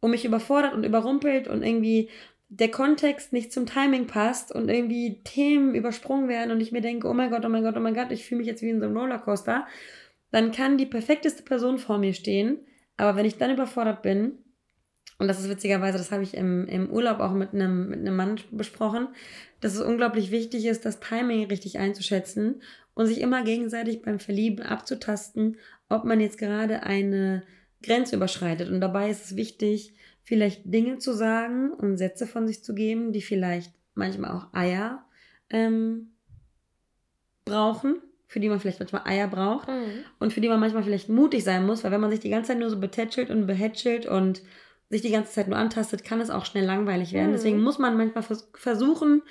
und mich überfordert und überrumpelt und irgendwie der Kontext nicht zum Timing passt und irgendwie Themen übersprungen werden und ich mir denke, oh mein Gott, oh mein Gott, oh mein Gott, ich fühle mich jetzt wie in so einem Rollercoaster, dann kann die perfekteste Person vor mir stehen. Aber wenn ich dann überfordert bin, und das ist witzigerweise, das habe ich im, im Urlaub auch mit einem, mit einem Mann besprochen, dass es unglaublich wichtig ist, das Timing richtig einzuschätzen und sich immer gegenseitig beim Verlieben abzutasten, ob man jetzt gerade eine Grenze überschreitet. Und dabei ist es wichtig, vielleicht Dinge zu sagen und Sätze von sich zu geben, die vielleicht manchmal auch Eier ähm, brauchen, für die man vielleicht manchmal Eier braucht und für die man manchmal vielleicht mutig sein muss, weil wenn man sich die ganze Zeit nur so betätschelt und behätschelt und sich die ganze Zeit nur antastet, kann es auch schnell langweilig werden. Mhm. Deswegen muss man manchmal vers versuchen,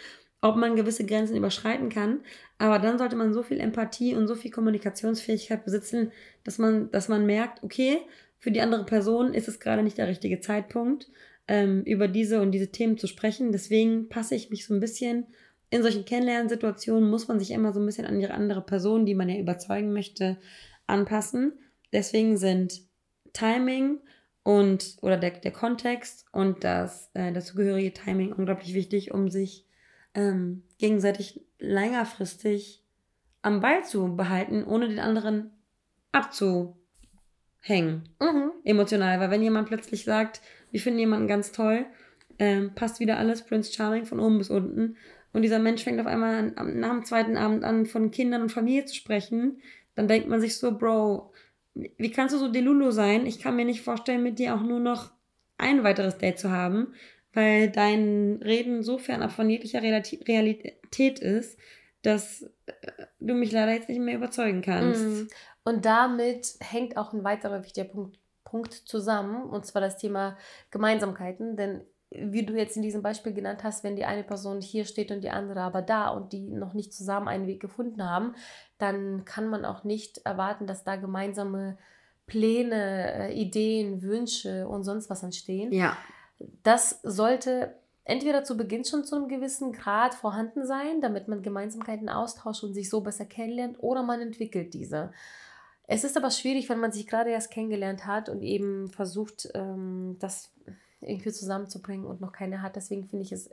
ob man gewisse Grenzen überschreiten kann. Aber dann sollte man so viel Empathie und so viel Kommunikationsfähigkeit besitzen, dass man, dass man merkt, okay, für die andere Person ist es gerade nicht der richtige Zeitpunkt, ähm, über diese und diese Themen zu sprechen. Deswegen passe ich mich so ein bisschen in solchen Kennenlernsituationen muss man sich immer so ein bisschen an ihre andere Person, die man ja überzeugen möchte, anpassen. Deswegen sind Timing und oder der, der Kontext und das äh, dazugehörige Timing unglaublich wichtig, um sich ähm, gegenseitig längerfristig am Ball zu behalten, ohne den anderen abzuhängen, Mhm. emotional. Weil wenn jemand plötzlich sagt, wir finden jemanden ganz toll, ähm, passt wieder alles, Prince Charming von oben bis unten, und dieser Mensch fängt auf einmal an, nach dem zweiten Abend an, von Kindern und Familie zu sprechen, dann denkt man sich so, Bro, wie kannst du so Delulu sein? Ich kann mir nicht vorstellen, mit dir auch nur noch ein weiteres Date zu haben, weil dein Reden so fern von jeglicher Realität ist, dass äh, du mich leider jetzt nicht mehr überzeugen kannst. Mm. Und damit hängt auch ein weiterer wichtiger Punkt, Punkt zusammen, und zwar das Thema Gemeinsamkeiten. Denn wie du jetzt in diesem Beispiel genannt hast, wenn die eine Person hier steht und die andere aber da und die noch nicht zusammen einen Weg gefunden haben, dann kann man auch nicht erwarten, dass da gemeinsame Pläne, äh, Ideen, Wünsche und sonst was entstehen. Ja. Das sollte entweder zu Beginn schon zu einem gewissen Grad vorhanden sein, damit man Gemeinsamkeiten austauscht und sich so besser kennenlernt, oder man entwickelt diese. Es ist aber schwierig, wenn man sich gerade erst kennengelernt hat und eben versucht, ähm, das irgendwie zusammenzubringen und noch keine hat. Deswegen finde ich es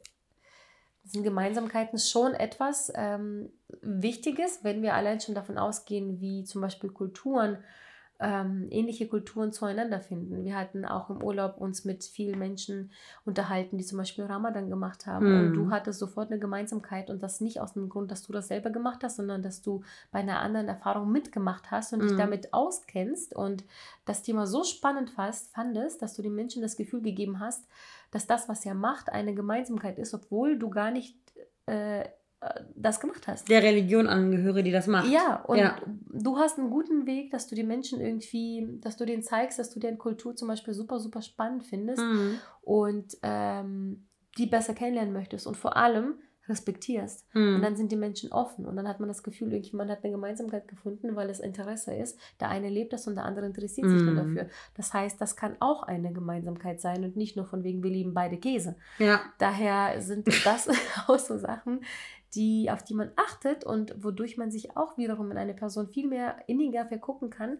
sind Gemeinsamkeiten schon etwas ähm, Wichtiges, wenn wir allein schon davon ausgehen, wie zum Beispiel Kulturen ähm, ähnliche Kulturen zueinander finden. Wir hatten auch im Urlaub uns mit vielen Menschen unterhalten, die zum Beispiel Ramadan gemacht haben. Mhm. Und du hm. hattest sofort eine Gemeinsamkeit und das nicht aus dem Grund, dass du das selber gemacht hast, sondern dass du bei einer anderen Erfahrung mitgemacht hast und mhm. dich hm. damit auskennst und das Thema so spannend fast, fandest, dass du den Menschen das Gefühl gegeben hast, dass das, was er macht, eine Gemeinsamkeit ist, obwohl du gar nicht äh, das gemacht hast. Der Religion angehöre, die das macht. Ja, und ja. du hast einen guten Weg, dass du die Menschen irgendwie, dass du denen zeigst, dass du deren Kultur zum Beispiel super, super spannend findest mhm. und ähm, die besser kennenlernen möchtest. Und vor allem, respektierst. Mhm. Und dann sind die Menschen offen und dann hat man das Gefühl, irgendjemand hat eine Gemeinsamkeit gefunden, weil es Interesse ist. Der eine lebt das und der andere interessiert sich mhm. dafür. Das heißt, das kann auch eine Gemeinsamkeit sein und nicht nur von wegen, wir lieben beide Käse. Ja. Daher sind das auch so Sachen, die, auf die man achtet und wodurch man sich auch wiederum in eine Person viel mehr inniger vergucken kann,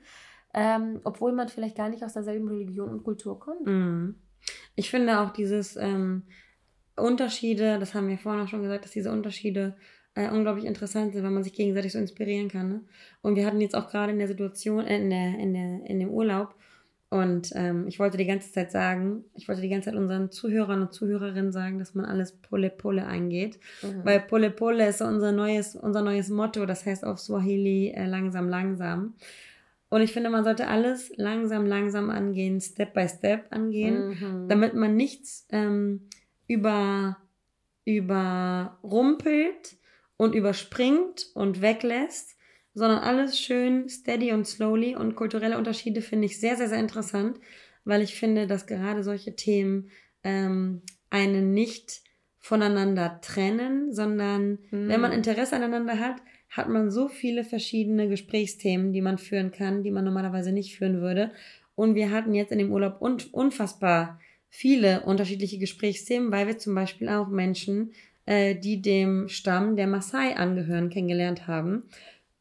ähm, obwohl man vielleicht gar nicht aus derselben Religion und Kultur kommt. Mhm. Ich finde auch dieses ähm, Unterschiede, das haben wir vorhin auch schon gesagt, dass diese Unterschiede äh, unglaublich interessant sind, weil man sich gegenseitig so inspirieren kann. Ne? Und wir hatten jetzt auch gerade in der Situation, äh, in, der, in, der, in dem Urlaub, und ähm, ich wollte die ganze Zeit sagen, ich wollte die ganze Zeit unseren Zuhörern und Zuhörerinnen sagen, dass man alles Pole Pole eingeht. Mhm. Weil Pole Pole ist unser neues, unser neues Motto, das heißt auf Swahili äh, langsam, langsam. Und ich finde, man sollte alles langsam, langsam angehen, Step by Step angehen, mhm. damit man nichts ähm, über, überrumpelt und überspringt und weglässt, sondern alles schön steady und slowly. Und kulturelle Unterschiede finde ich sehr, sehr, sehr interessant, weil ich finde, dass gerade solche Themen ähm, einen nicht voneinander trennen, sondern mhm. wenn man Interesse aneinander hat, hat man so viele verschiedene Gesprächsthemen, die man führen kann, die man normalerweise nicht führen würde. Und wir hatten jetzt in dem Urlaub un unfassbar viele unterschiedliche Gesprächsthemen, weil wir zum Beispiel auch Menschen, äh, die dem Stamm der Maasai angehören, kennengelernt haben.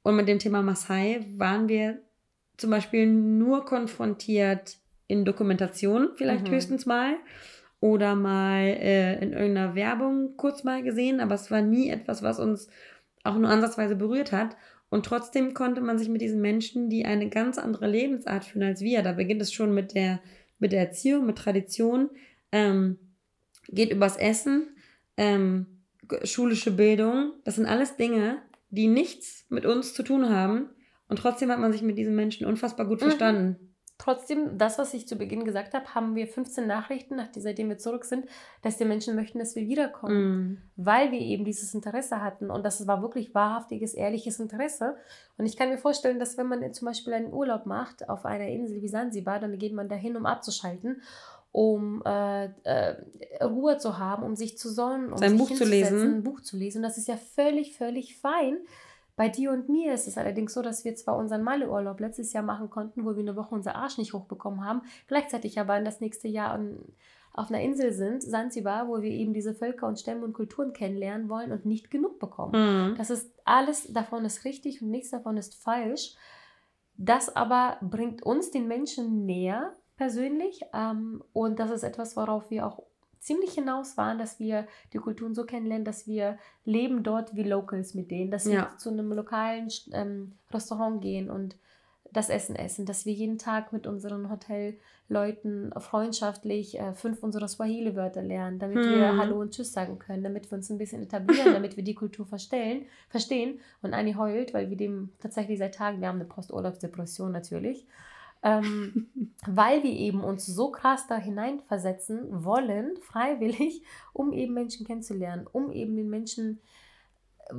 Und mit dem Thema Maasai waren wir zum Beispiel nur konfrontiert in Dokumentation, vielleicht mhm. höchstens mal, oder mal äh, in irgendeiner Werbung kurz mal gesehen, aber es war nie etwas, was uns auch nur ansatzweise berührt hat. Und trotzdem konnte man sich mit diesen Menschen, die eine ganz andere Lebensart führen als wir, da beginnt es schon mit der, mit der Erziehung, mit Tradition, ähm, geht übers Essen, ähm, schulische Bildung, das sind alles Dinge, die nichts mit uns zu tun haben. Und trotzdem hat man sich mit diesen Menschen unfassbar gut mhm. verstanden. Mhm. Trotzdem, das, was ich zu Beginn gesagt habe, haben wir 15 Nachrichten, nach seitdem wir zurück sind, dass die Menschen möchten, dass wir wiederkommen, mm. weil wir eben dieses Interesse hatten. Und das war wirklich wahrhaftiges, ehrliches Interesse. Und ich kann mir vorstellen, dass wenn man zum Beispiel einen Urlaub macht auf einer Insel wie Sansibar, dann geht man dahin, um abzuschalten um äh, äh, Ruhe zu haben, um sich zu sonnen, um Sein Buch zu lesen. ein Buch zu lesen. Das ist ja völlig, völlig fein. Bei dir und mir ist es allerdings so, dass wir zwar unseren Malle-Urlaub letztes Jahr machen konnten, wo wir eine Woche unser Arsch nicht hochbekommen haben, gleichzeitig aber in das nächste Jahr auf einer Insel sind, Sansibar, wo wir eben diese Völker und Stämme und Kulturen kennenlernen wollen und nicht genug bekommen. Mhm. Das ist alles davon ist richtig und nichts davon ist falsch. Das aber bringt uns den Menschen näher, persönlich. Ähm, und das ist etwas, worauf wir auch ziemlich hinaus waren, dass wir die Kulturen so kennenlernen, dass wir leben dort wie Locals mit denen, dass ja. wir zu einem lokalen ähm, Restaurant gehen und das Essen essen, dass wir jeden Tag mit unseren Hotelleuten freundschaftlich äh, fünf unserer Swahili-Wörter lernen, damit hm. wir Hallo und Tschüss sagen können, damit wir uns ein bisschen etablieren, damit wir die Kultur verstehen. verstehen. Und Anni heult, weil wir dem tatsächlich seit Tagen, wir haben eine Posturlaubsdepression natürlich, ähm, weil wir eben uns so krass da hineinversetzen wollen, freiwillig, um eben Menschen kennenzulernen, um eben den Menschen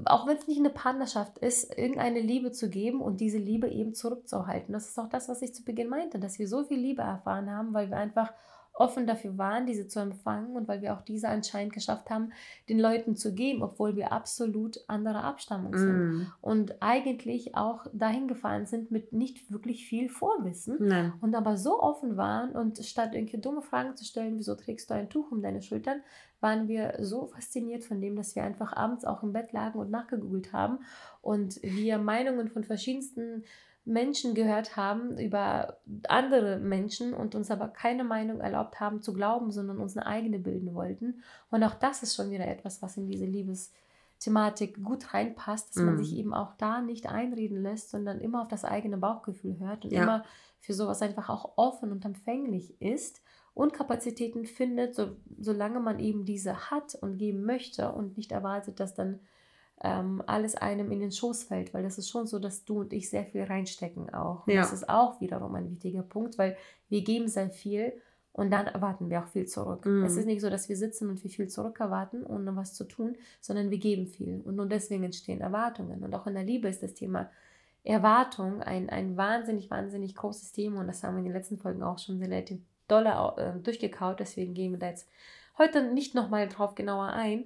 auch wenn es nicht eine Partnerschaft ist, irgendeine Liebe zu geben und diese Liebe eben zurückzuhalten. Das ist auch das, was ich zu Beginn meinte, dass wir so viel Liebe erfahren haben, weil wir einfach offen dafür waren, diese zu empfangen und weil wir auch diese anscheinend geschafft haben, den Leuten zu geben, obwohl wir absolut anderer Abstammung sind. Mm. Und eigentlich auch dahin gefahren sind mit nicht wirklich viel Vorwissen Nein. und aber so offen waren und statt irgendwelche dumme Fragen zu stellen, wieso trägst du ein Tuch um deine Schultern, waren wir so fasziniert von dem, dass wir einfach abends auch im Bett lagen und nachgegoogelt haben und wir Meinungen von verschiedensten Menschen gehört haben über andere Menschen und uns aber keine Meinung erlaubt haben zu glauben, sondern uns eine eigene bilden wollten. Und auch das ist schon wieder etwas, was in diese Liebesthematik gut reinpasst, dass mm. man sich eben auch da nicht einreden lässt, sondern immer auf das eigene Bauchgefühl hört und ja. immer für sowas einfach auch offen und empfänglich ist und Kapazitäten findet, so, solange man eben diese hat und geben möchte und nicht erwartet, dass dann ähm, alles einem in den Schoß fällt, weil das ist schon so, dass du und ich sehr viel reinstecken auch. Ja. das ist auch wiederum ein wichtiger Punkt, weil wir geben sehr viel und dann erwarten wir auch viel zurück. Mhm. Es ist nicht so, dass wir sitzen und wir viel zurück erwarten, ohne was zu tun, sondern wir geben viel. Und nur deswegen entstehen Erwartungen. Und auch in der Liebe ist das Thema Erwartung ein, ein wahnsinnig, wahnsinnig großes Thema. Und das haben wir in den letzten Folgen auch schon relativ dolle äh, durchgekaut. Deswegen gehen wir da jetzt heute nicht nochmal drauf genauer ein.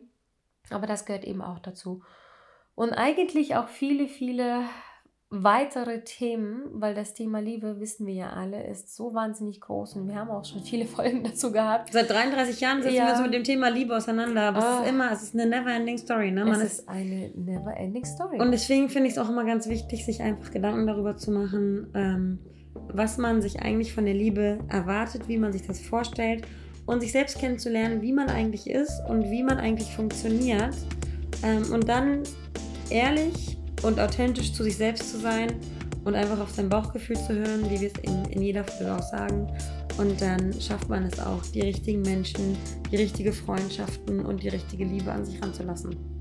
Aber das gehört eben auch dazu. Und eigentlich auch viele, viele weitere Themen, weil das Thema Liebe, wissen wir ja alle, ist so wahnsinnig groß und wir haben auch schon viele Folgen dazu gehabt. Seit 33 Jahren setzen ja. wir uns mit dem Thema Liebe auseinander, aber oh. es ist ah. immer, es ist eine never-ending Story. Ne? Man es ist, eine never-ending Story. Und deswegen finde ich es auch immer ganz wichtig, sich einfach Gedanken darüber zu machen, ähm, was man sich eigentlich von der Liebe erwartet, wie man sich das vorstellt und sich selbst kennenzulernen, wie man eigentlich ist und wie man eigentlich funktioniert. Ähm, und dann ehrlich und authentisch zu sich selbst zu sein und einfach auf sein Bauchgefühl zu hören, wie wir es in, in jeder Folge auch sagen. Und dann schafft man es auch, die richtigen Menschen, die richtige Freundschaften und die richtige Liebe an sich ranzulassen.